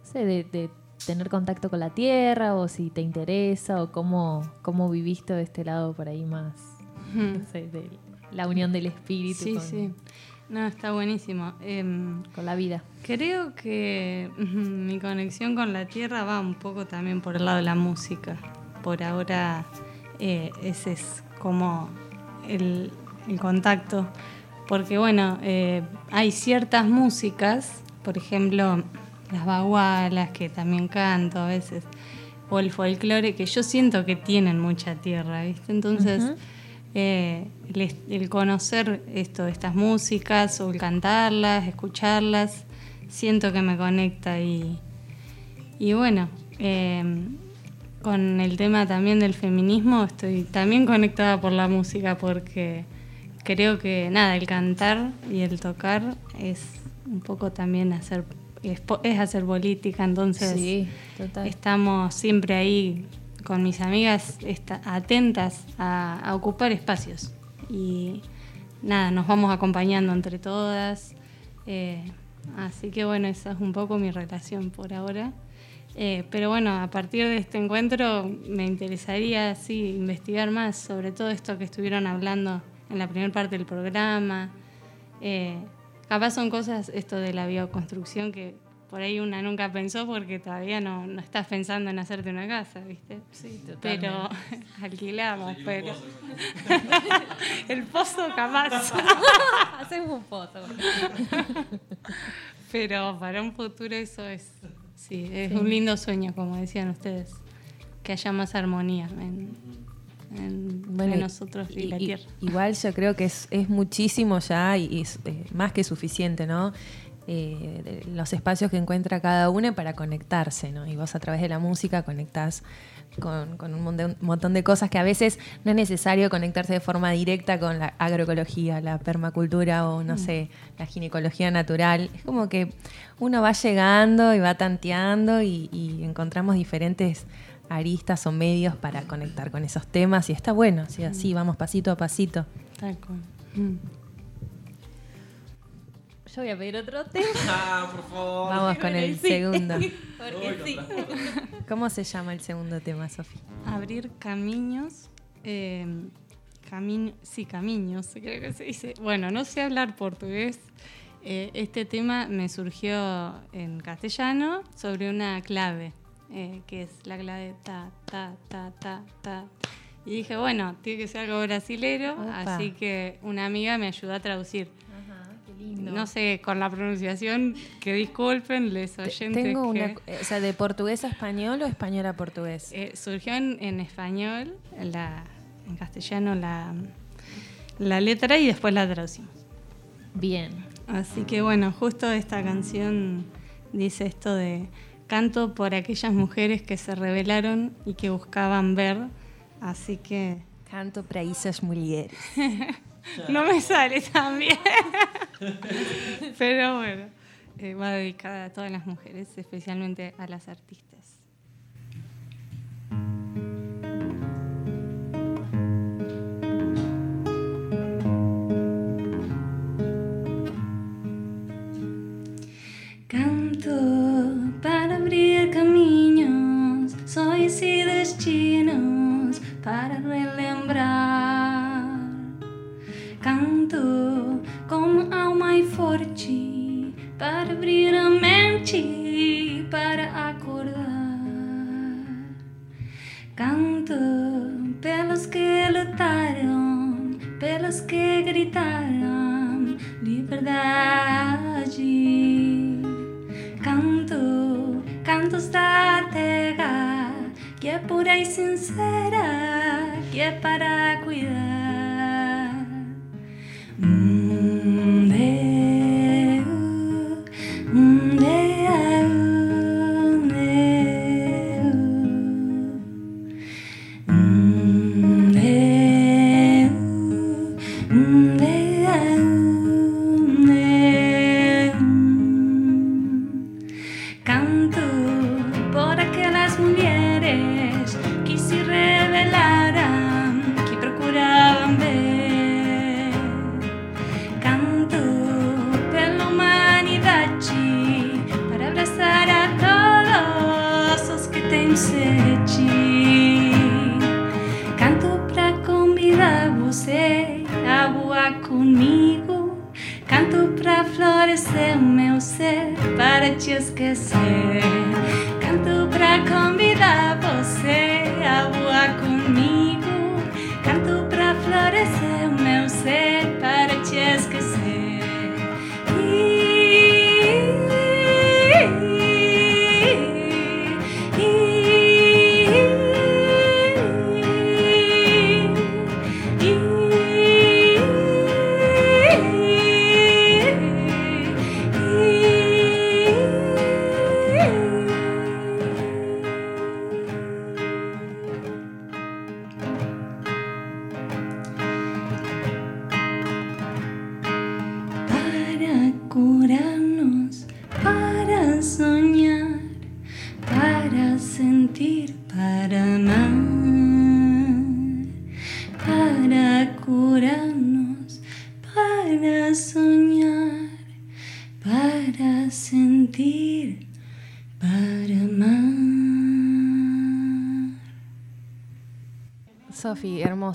I: sé, de, de tener contacto con la tierra o si te interesa o cómo, cómo viviste de este lado por ahí más, no sé, de la unión del espíritu
L: Sí,
I: con,
L: sí. No, está buenísimo. Em,
I: con la vida.
L: Creo que mi conexión con la tierra va un poco también por el lado de la música. Por ahora eh, ese es como el, el contacto. Porque bueno, eh, hay ciertas músicas, por ejemplo, las bagualas, que también canto a veces, o el folclore, que yo siento que tienen mucha tierra, ¿viste? Entonces... Eh, el, conocer esto, estas músicas o el cantarlas, escucharlas, siento que me conecta y, y bueno, eh, con el tema también del feminismo estoy también conectada por la música porque creo que nada, el cantar y el tocar es un poco también hacer, es, hacer política, entonces
I: Sí, total.
L: estamos siempre ahí con mis amigas atentas a, a ocupar espacios. Y nada, nos vamos acompañando entre todas. eh, así que bueno, esa es un poco mi relación por ahora. Eh, pero bueno, a partir de este encuentro me interesaría sí, investigar más sobre todo esto que estuvieron hablando en la primera parte del programa. Eh, capaz son cosas, esto de la bioconstrucción, que por ahí una nunca pensó porque todavía no, no estás pensando en hacerte una casa, ¿viste?
I: Sí,
L: Pero alquilamos, pero... El pozo capaz.
I: Hacemos un pozo.
L: Pero para un futuro eso es, sí, es
I: Sí.
L: un lindo sueño, como decían ustedes, que haya más armonía en, en-
M: Bueno,
L: entre nosotros y,
M: y-
L: la tierra.
M: Igual yo creo que es, es muchísimo ya y es eh, más que suficiente, ¿no? Eh, de- los espacios que encuentra cada uno para conectarse, ¿no? Y vos a través de la música conectás con, con un montón, montón de cosas que a veces no es necesario conectarse de forma directa con la agroecología, la permacultura o no
L: Mm.
M: sé, la ginecología natural. Es como que uno va llegando y va tanteando y, y encontramos diferentes aristas o medios para conectar con esos temas y está bueno, así, así vamos pasito a pasito.
L: Tal cual. Mm.
I: Yo voy a pedir otro tema.
J: Ah, por favor.
M: Vamos con el
I: Sí.
M: segundo.
I: Porque sí.
M: ¿Cómo se llama el segundo tema, Sofía?
L: Abrir caminos. eh, cami- sí, caminos, creo que se dice. Bueno, no sé hablar portugués. Eh, este tema me surgió en castellano sobre una clave, eh, que es la clave ta, ta, ta, ta, ta. Y dije, bueno, tiene que ser algo brasilero,
I: Opa.
L: así que una amiga me ayudó a traducir.
I: Ajá, qué lindo.
L: No sé, con la pronunciación, que disculpen, les oyentes.
M: Tengo
L: que-
M: una, o sea, de portugués a español o español a portugués.
L: Eh, surgió en, en español, la, en castellano la, la letra y después la traducimos.
I: Bien.
L: Así que bueno, justo esta canción dice esto de canto por aquellas mujeres que se rebelaron y que buscaban ver. Así que
M: Canto para esas mulheres.
L: no me sale tan bien. Pero bueno, eh, va dedicada a todas las mujeres, especialmente a las artistas.
N: Canto para abrir caminhos, sonhos e destinos para relembrar.
L: Canto como alma e forte para abrir a mente, para acordar. Canto pelos que lutaram, pelos que gritaram liberdade. Terra que pura e sincera, que para cuidar.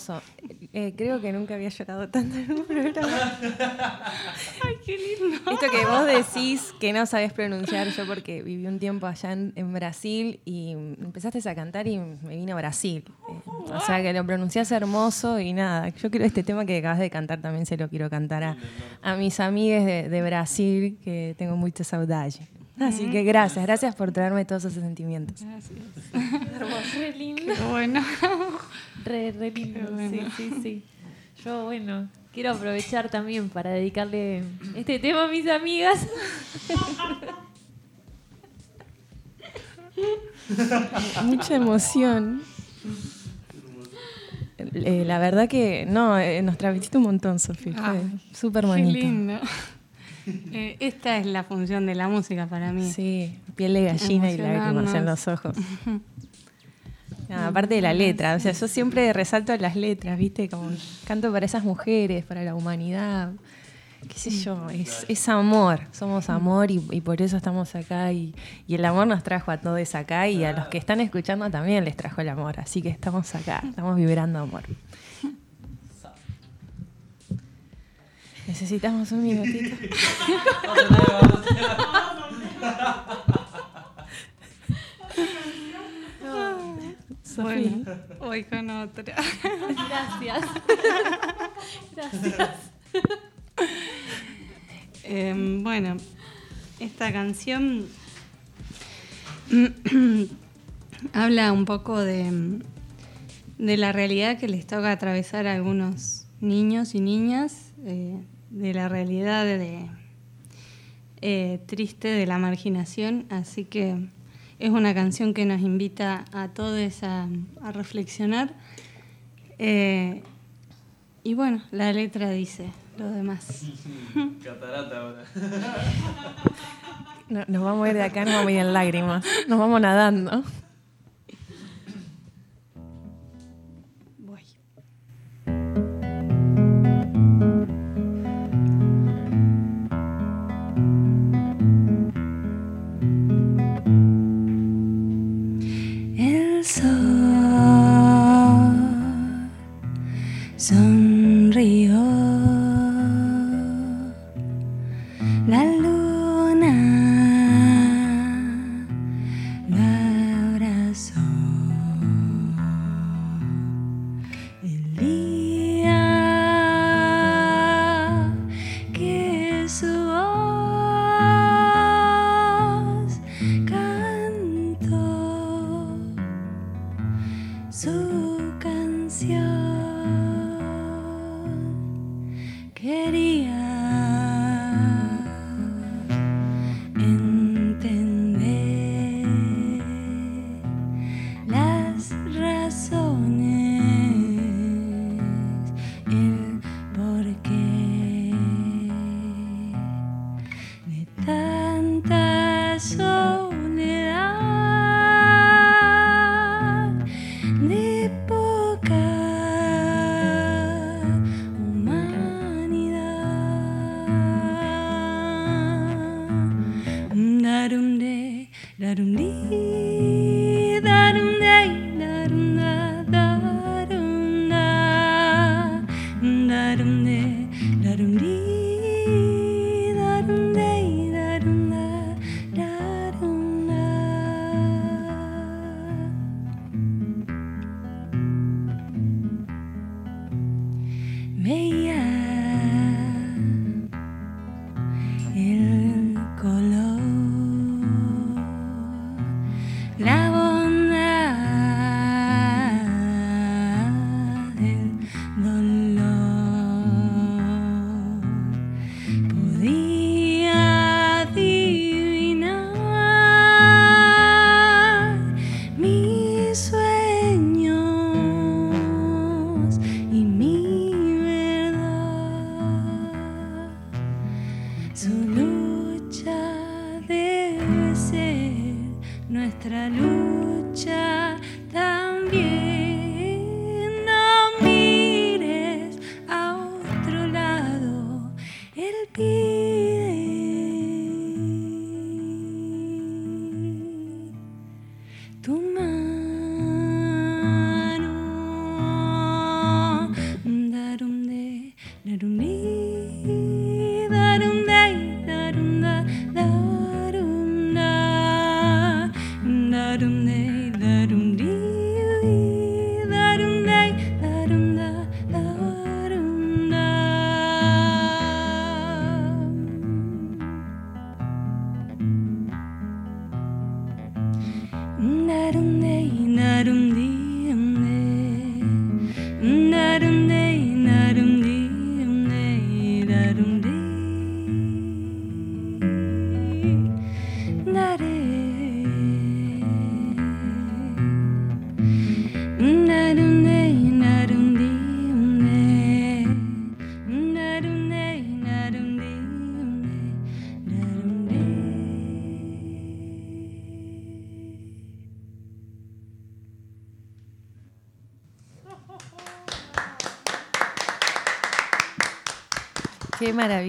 K: Hermoso. Eh, creo que nunca había llorado tanto en un programa.
O: Ay, qué lindo.
K: Esto que vos decís que no sabés pronunciar, yo porque viví un tiempo allá en, en Brasil y empezaste a cantar y me vine a Brasil. Eh, o sea que lo pronunciás hermoso y nada. Yo quiero este tema que acabas de cantar también se lo quiero cantar a, a mis amigues de, de Brasil que tengo mucha saudade. Así que gracias, gracias por traerme todos esos sentimientos.
O: Gracias.
I: Hermoso. Re lindo.
O: Qué bueno.
I: Re, re lindo.
O: Qué bueno.
I: Sí, sí, sí. Yo, bueno, quiero aprovechar también para dedicarle este tema a mis amigas.
K: Mucha emoción. Eh, la verdad que no, eh, nos travestiste un montón, Sofía. Fue
O: Ay,
K: súper
O: Qué
K: bonito.
O: lindo. Eh, esta es la función de la música para mí.
K: Sí, piel de gallina y lágrimas en los ojos. Aparte de la letra, o sea, yo siempre resalto las letras, ¿viste? Como canto para esas mujeres, para la humanidad, qué sé yo, es, es amor, somos amor y, y por eso estamos acá y, y el amor nos trajo a todos acá y a los que están escuchando también les trajo el amor, así que estamos acá, estamos vibrando amor. Necesitamos un minutito.
O: Bueno, voy con otra.
I: Gracias. Gracias.
O: Em, bueno, esta canción habla un poco de, de la realidad que les toca atravesar a algunos niños y niñas, eh, de la realidad de, eh, triste de la marginación, así que es una canción que nos invita a todos a, a reflexionar. Eh, y bueno, la letra dice lo demás.
J: Catarata ahora.
K: No- nos vamos a ir de acá, nos vamos a ir en lágrimas, nos vamos nadando.
L: 怎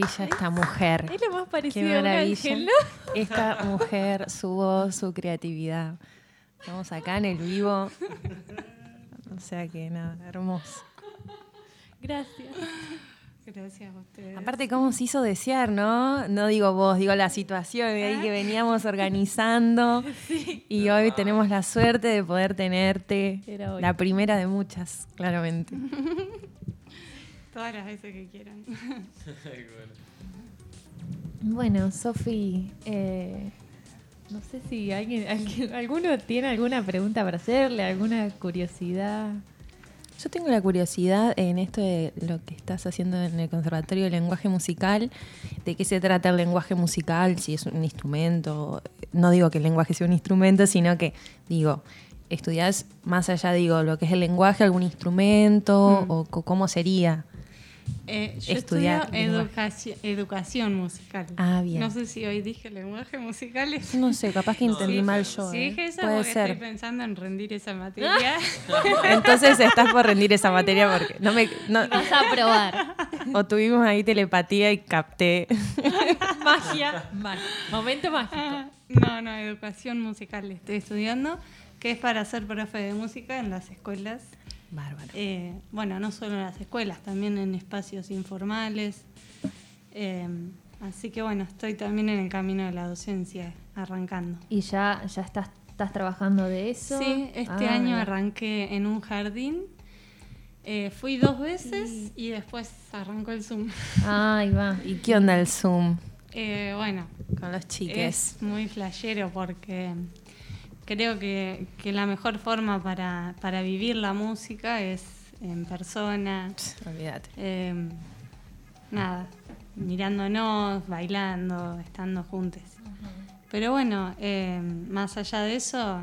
L: maravilla esta mujer.
I: Es lo más parecido
L: Qué
I: a un
L: maravilla.
I: ángel, ¿no?
L: Esta mujer, su voz, su creatividad. Estamos acá en el vivo. O sea que nada, hermoso.
I: Gracias.
K: Gracias a ustedes.
L: Aparte, cómo se hizo desear, ¿no? No digo vos, digo la situación de ahí que veníamos organizando. Y hoy tenemos la suerte de poder tenerte.
I: Era hoy.
L: La primera de muchas, claramente.
K: Todas las veces que quieran.
I: Bueno, Sofi, eh, no sé si alguien, alguien- alguno tiene alguna pregunta para hacerle, alguna curiosidad.
L: Yo tengo la curiosidad en esto de lo que estás haciendo en el Conservatorio de Lenguaje Musical, de qué se trata el lenguaje musical, si es un instrumento. No digo que el lenguaje sea un instrumento, sino que, digo, estudias más allá, digo, lo que es el lenguaje, algún instrumento,
K: Mm.
L: o cómo sería.
K: Eh, yo
L: Estudiar
K: estudio educación, educación musical.
L: Ah, bien.
K: No sé si hoy dije lenguaje musical.
L: No sé, capaz que entendí
K: Sí,
L: mal yo.
K: Si
L: ¿eh?
K: dije eso
L: Puede
K: porque
L: ser.
K: estoy pensando en rendir esa materia.
L: Entonces estás por rendir esa materia porque no me. No,
I: Vas a probar.
L: o tuvimos ahí telepatía y capté.
I: Magia. magia. Momento mágico.
K: No, no, educación musical estoy estudiando, que es para ser profe de música en las escuelas.
L: Bárbaro.
K: Eh, bueno, no solo en las escuelas, también en espacios informales. Eh, así que bueno, estoy también en el camino de la docencia, arrancando.
I: ¿Y ya, ya estás, estás trabajando de eso?
K: Sí, este
I: Ah,
K: año arranqué en un jardín. Eh, fui dos veces y después arrancó el Zoom.
I: Ah, ahí va.
L: ¿Y qué onda el Zoom?
K: Eh, bueno,
L: Con los chiques.
K: es muy flashero porque creo que, que la mejor forma para, para vivir la música es en persona.
L: Olvídate.
K: Eh, nada, mirándonos, bailando, estando juntos. Pero bueno, eh, más allá de eso,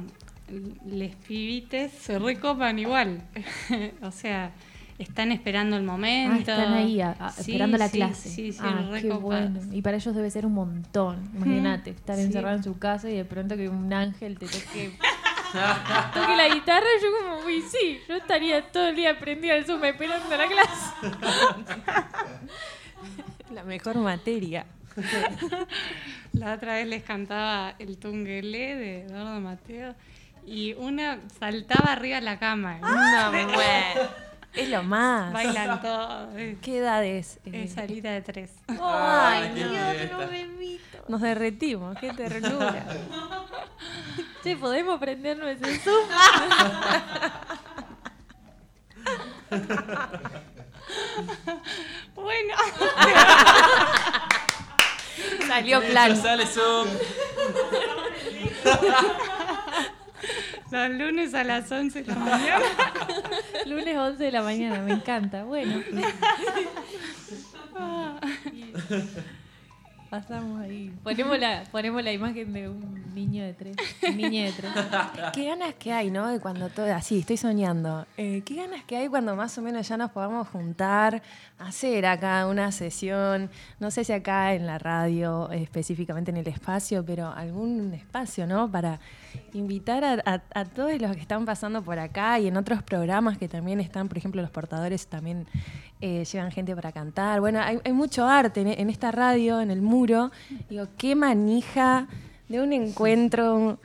K: les pibites se recopan igual. o sea, están esperando el
I: Ah,
K: momento.
I: están ahí a- a-
K: Sí,
I: esperando la
K: sí,
I: clase.
K: Sí, sí,
I: ah, qué bueno. Y para ellos debe ser un montón. Imagínate, estar
K: Sí.
I: encerrado en su casa y de pronto que un ángel te toque, toque la guitarra. Yo como, uy, sí, yo estaría todo el día prendida al Zoom esperando la clase.
L: La mejor materia. La otra vez les cantaba el Tungelé de Eduardo Mateo y una saltaba arriba de la cama.
K: No, bueno. Es lo más.
L: Bailan todo.
K: ¿Qué edad es?
L: Es salida de tres.
K: Ay,
J: qué
K: Dios, no me invito. Nos derretimos, qué ternura.
I: Che, ¿podemos prendernos ese Zoom?
L: Bueno.
K: Salió plan.
J: Sale Zoom.
L: Los lunes a las 11 de la mañana.
I: Lunes 11 de la mañana, me encanta. Bueno. Pasamos ahí. Ponemos la, ponemos la imagen de un niño de tres. Un niño de tres.
K: Qué ganas que hay, ¿no? De cuando todo. Así, estoy soñando. Eh, qué ganas que hay cuando más o menos ya nos podamos juntar, hacer acá una sesión. No sé si acá en la radio, específicamente en el espacio, pero algún espacio, ¿no? Para invitar a, a- a todos los que están pasando por acá y en otros programas que también están, por ejemplo, los portadores también eh, llevan gente para cantar. Bueno, hay, hay mucho arte en, en esta radio, en el muro. Digo, qué manija de un encuentro,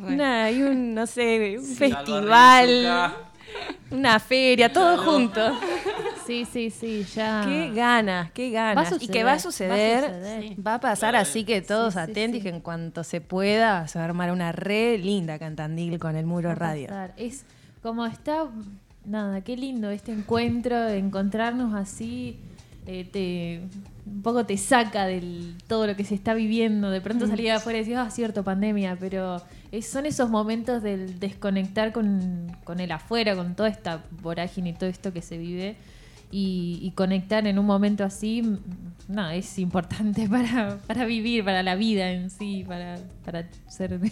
K: una, hay un, no sé, un
I: Sí.
K: festival, una feria, todo junto.
I: Sí, sí, sí, ya.
K: Qué ganas, qué ganas.
I: Va a
K: y que va a
I: suceder, va a suceder.
K: va a pasar así que todos atentos y que en cuanto se pueda se va a armar una re linda cantandil con el muro radio.
I: Es como está, nada, qué lindo este encuentro, encontrarnos así, te, un poco te saca de todo lo que se está viviendo. De pronto
K: Mm.
I: salir afuera y decir, ah, cierto, pandemia, pero es- son esos momentos del desconectar con, con el afuera, con toda esta vorágine y todo esto que se vive. Y, y conectar en un momento así, m- no, es importante para, para vivir, para la vida en sí, para, para ser...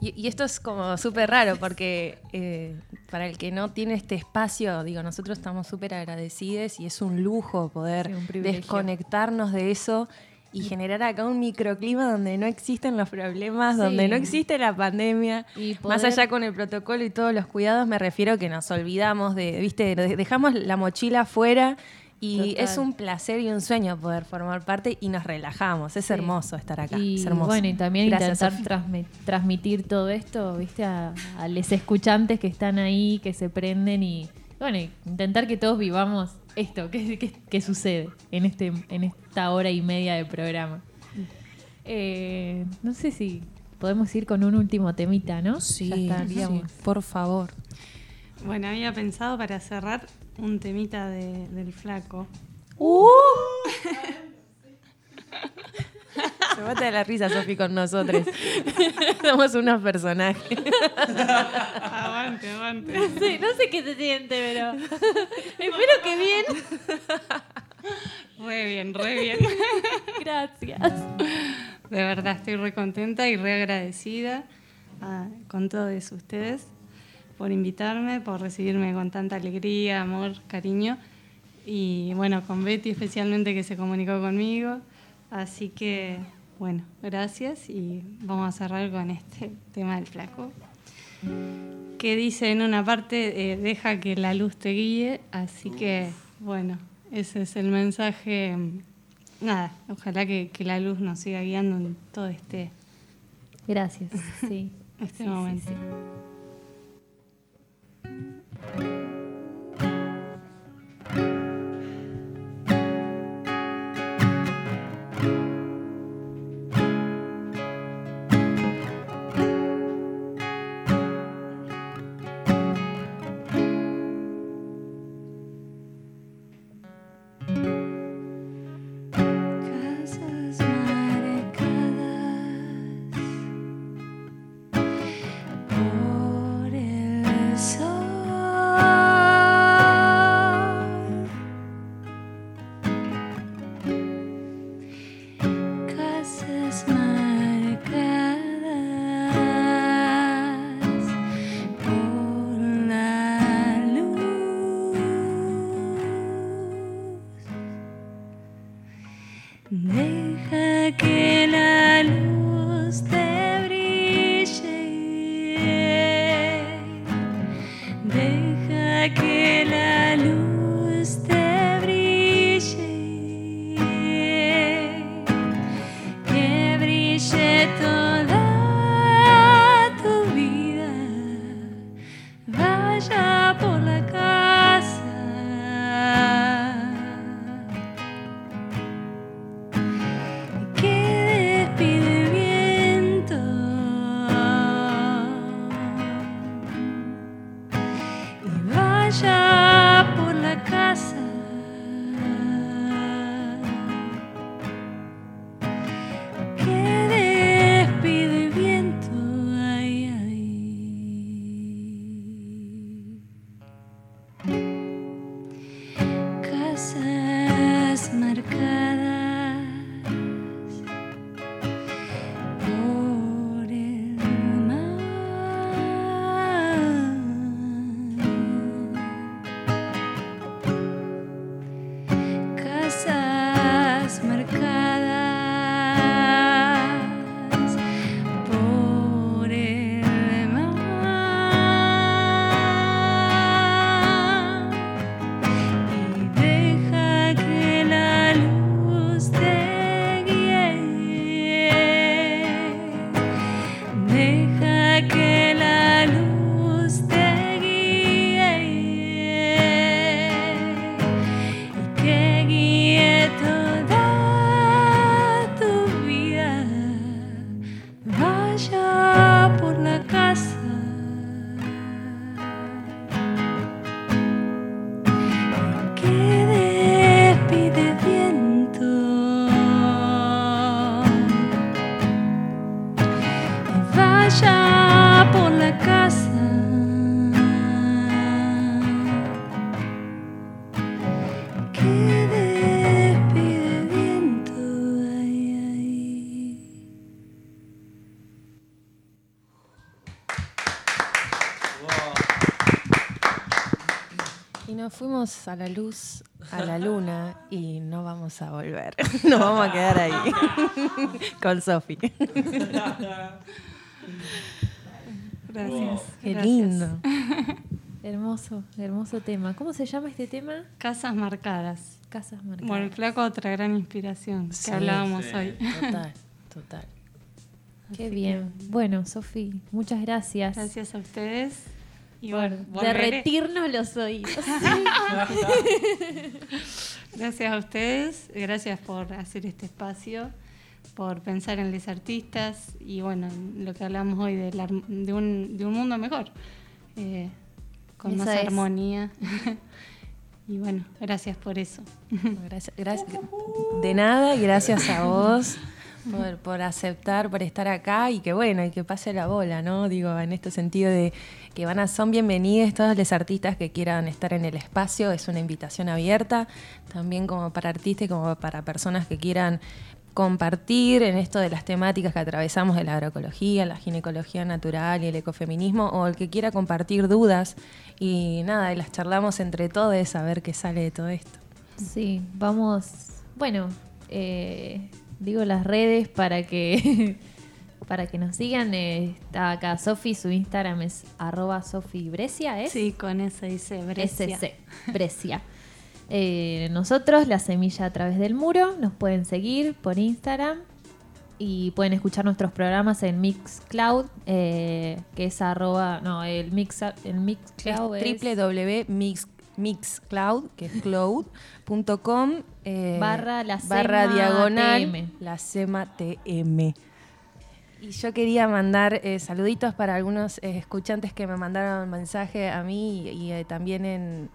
K: Y, y esto es como súper raro porque eh, para el que no tiene este espacio, digo, nosotros estamos súper agradecidos y es un lujo poder
I: Sí, un privilegio.
K: desconectarnos de eso y generar acá un microclima donde no existen los problemas,
I: Sí.
K: donde no existe la pandemia.
I: Y
K: Más allá con el protocolo y todos los cuidados, me refiero que nos olvidamos de, viste, de- dejamos la mochila afuera y
I: Total.
K: es un placer y un sueño poder formar parte y nos relajamos. Es
I: Sí.
K: hermoso estar acá.
I: Y
K: es hermoso.
I: bueno, y también
K: Gracias,
I: intentar transmitir todo esto, ¿viste? A, a los escuchantes que están ahí, que se prenden y, bueno, y intentar que todos vivamos esto, que, que- que sucede en, este, en esta hora y media de programa. Eh, no sé si podemos ir con un último temita, ¿no?
K: Sí,
I: Ya estaríamos.
K: sí, por favor.
L: Bueno, había pensado para cerrar un temita de- del flaco.
K: ¡Uh! Se mata de la risa, Sofi, con nosotros. Somos unos personajes.
L: aguante.
I: No sé, no sé qué se siente, pero espero que bien.
L: Re bien, re bien.
I: Gracias.
L: De verdad, estoy re contenta y re agradecida ah, con todos ustedes por invitarme, por recibirme con tanta alegría, amor, cariño. Y bueno, con Betty especialmente que se comunicó conmigo. Así que, bueno, gracias y vamos a cerrar con este tema del flaco. Que dice en una parte, eh, deja que la luz te guíe. Así que, bueno, ese es el mensaje. Nada, ojalá que, que la luz nos siga guiando en todo este,
I: Gracias, sí.
L: este
I: Sí,
L: momento.
I: sí.
K: A la luz, a la luna, y no vamos a volver. Nos vamos a quedar ahí. Con Sofi.
L: Gracias.
K: Qué
L: gracias.
K: lindo.
I: Hermoso, hermoso tema. ¿Cómo se llama este tema?
L: Casas marcadas.
I: Casas marcadas.
L: Bueno, el flaco otra gran inspiración
K: Sí,
L: que hablábamos
J: sí.
L: hoy.
K: Total, total.
I: Qué bien. Bueno, Sofi, muchas gracias.
L: Gracias a ustedes. Y bueno,
I: derretirnos los oídos.
L: Gracias a ustedes, gracias por hacer este espacio, por pensar en los artistas y bueno, en lo que hablamos hoy de, la de, un, de un mundo mejor, eh, con más
I: es.
L: armonía. y bueno, gracias por eso.
K: Gracias, gracias. De nada y gracias a vos por, por aceptar, por estar acá y que bueno, y que pase la bola, ¿no? Digo, en este sentido de que van a, son bienvenidos todos los artistas que quieran estar en el espacio, es una invitación abierta, también como para artistas y como para personas que quieran compartir en esto de las temáticas que atravesamos de la agroecología, la ginecología natural y el ecofeminismo, o el que quiera compartir dudas y nada, y las charlamos entre todos a ver qué sale de todo esto.
I: Sí, vamos. Bueno, eh, digo las redes para que para que nos sigan. eh, está acá Sofi, su Instagram es arroba Sofi Brescia, ¿es?
L: Sí, con eso dice Brescia.
I: SC, Brescia. Eh, nosotros, La Semilla a través del muro, nos pueden seguir por Instagram y pueden escuchar nuestros programas en Mixcloud, eh, que es arroba, no, el, mix, el Mixcloud es,
K: que es cloud.com eh,
I: Barra la
K: barra diagonal
I: TM.
K: la SEMA TM. Y yo quería mandar eh, saluditos para algunos eh, escuchantes que me mandaron mensaje a mí y, eh, también en,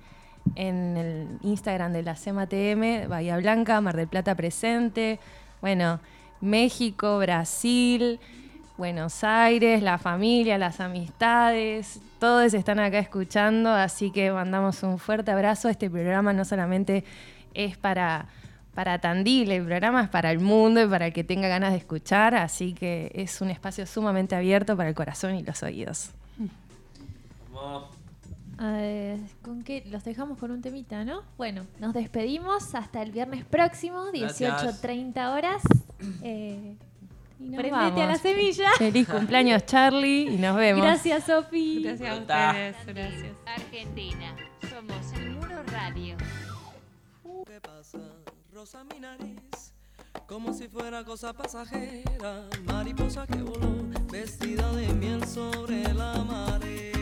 K: en el Instagram de la SEMA TM, Bahía Blanca, Mar del Plata presente, bueno, México, Brasil, Buenos Aires, la familia, las amistades, todos están acá escuchando, así que mandamos un fuerte abrazo. Este programa no solamente es para, para Tandil, el programa es para el mundo y para el que tenga ganas de escuchar, así que es un espacio sumamente abierto para el corazón y los oídos.
I: Eh, ¿Con qué? Los dejamos con un temita, ¿no? Bueno, nos despedimos hasta el viernes próximo,
K: Gracias.
I: 18.30 horas. Eh,
K: Y nos
I: prendete
K: vamos.
I: a la semilla.
K: Feliz cumpleaños, Charlie, y nos vemos.
I: Gracias, Sofi.
L: Gracias a ustedes, gracias.
P: Argentina, somos el Muro Radio.
Q: ¿Qué pasa? Mi nariz, como si fuera cosa pasajera, mariposa que voló, vestida de miel sobre la marea.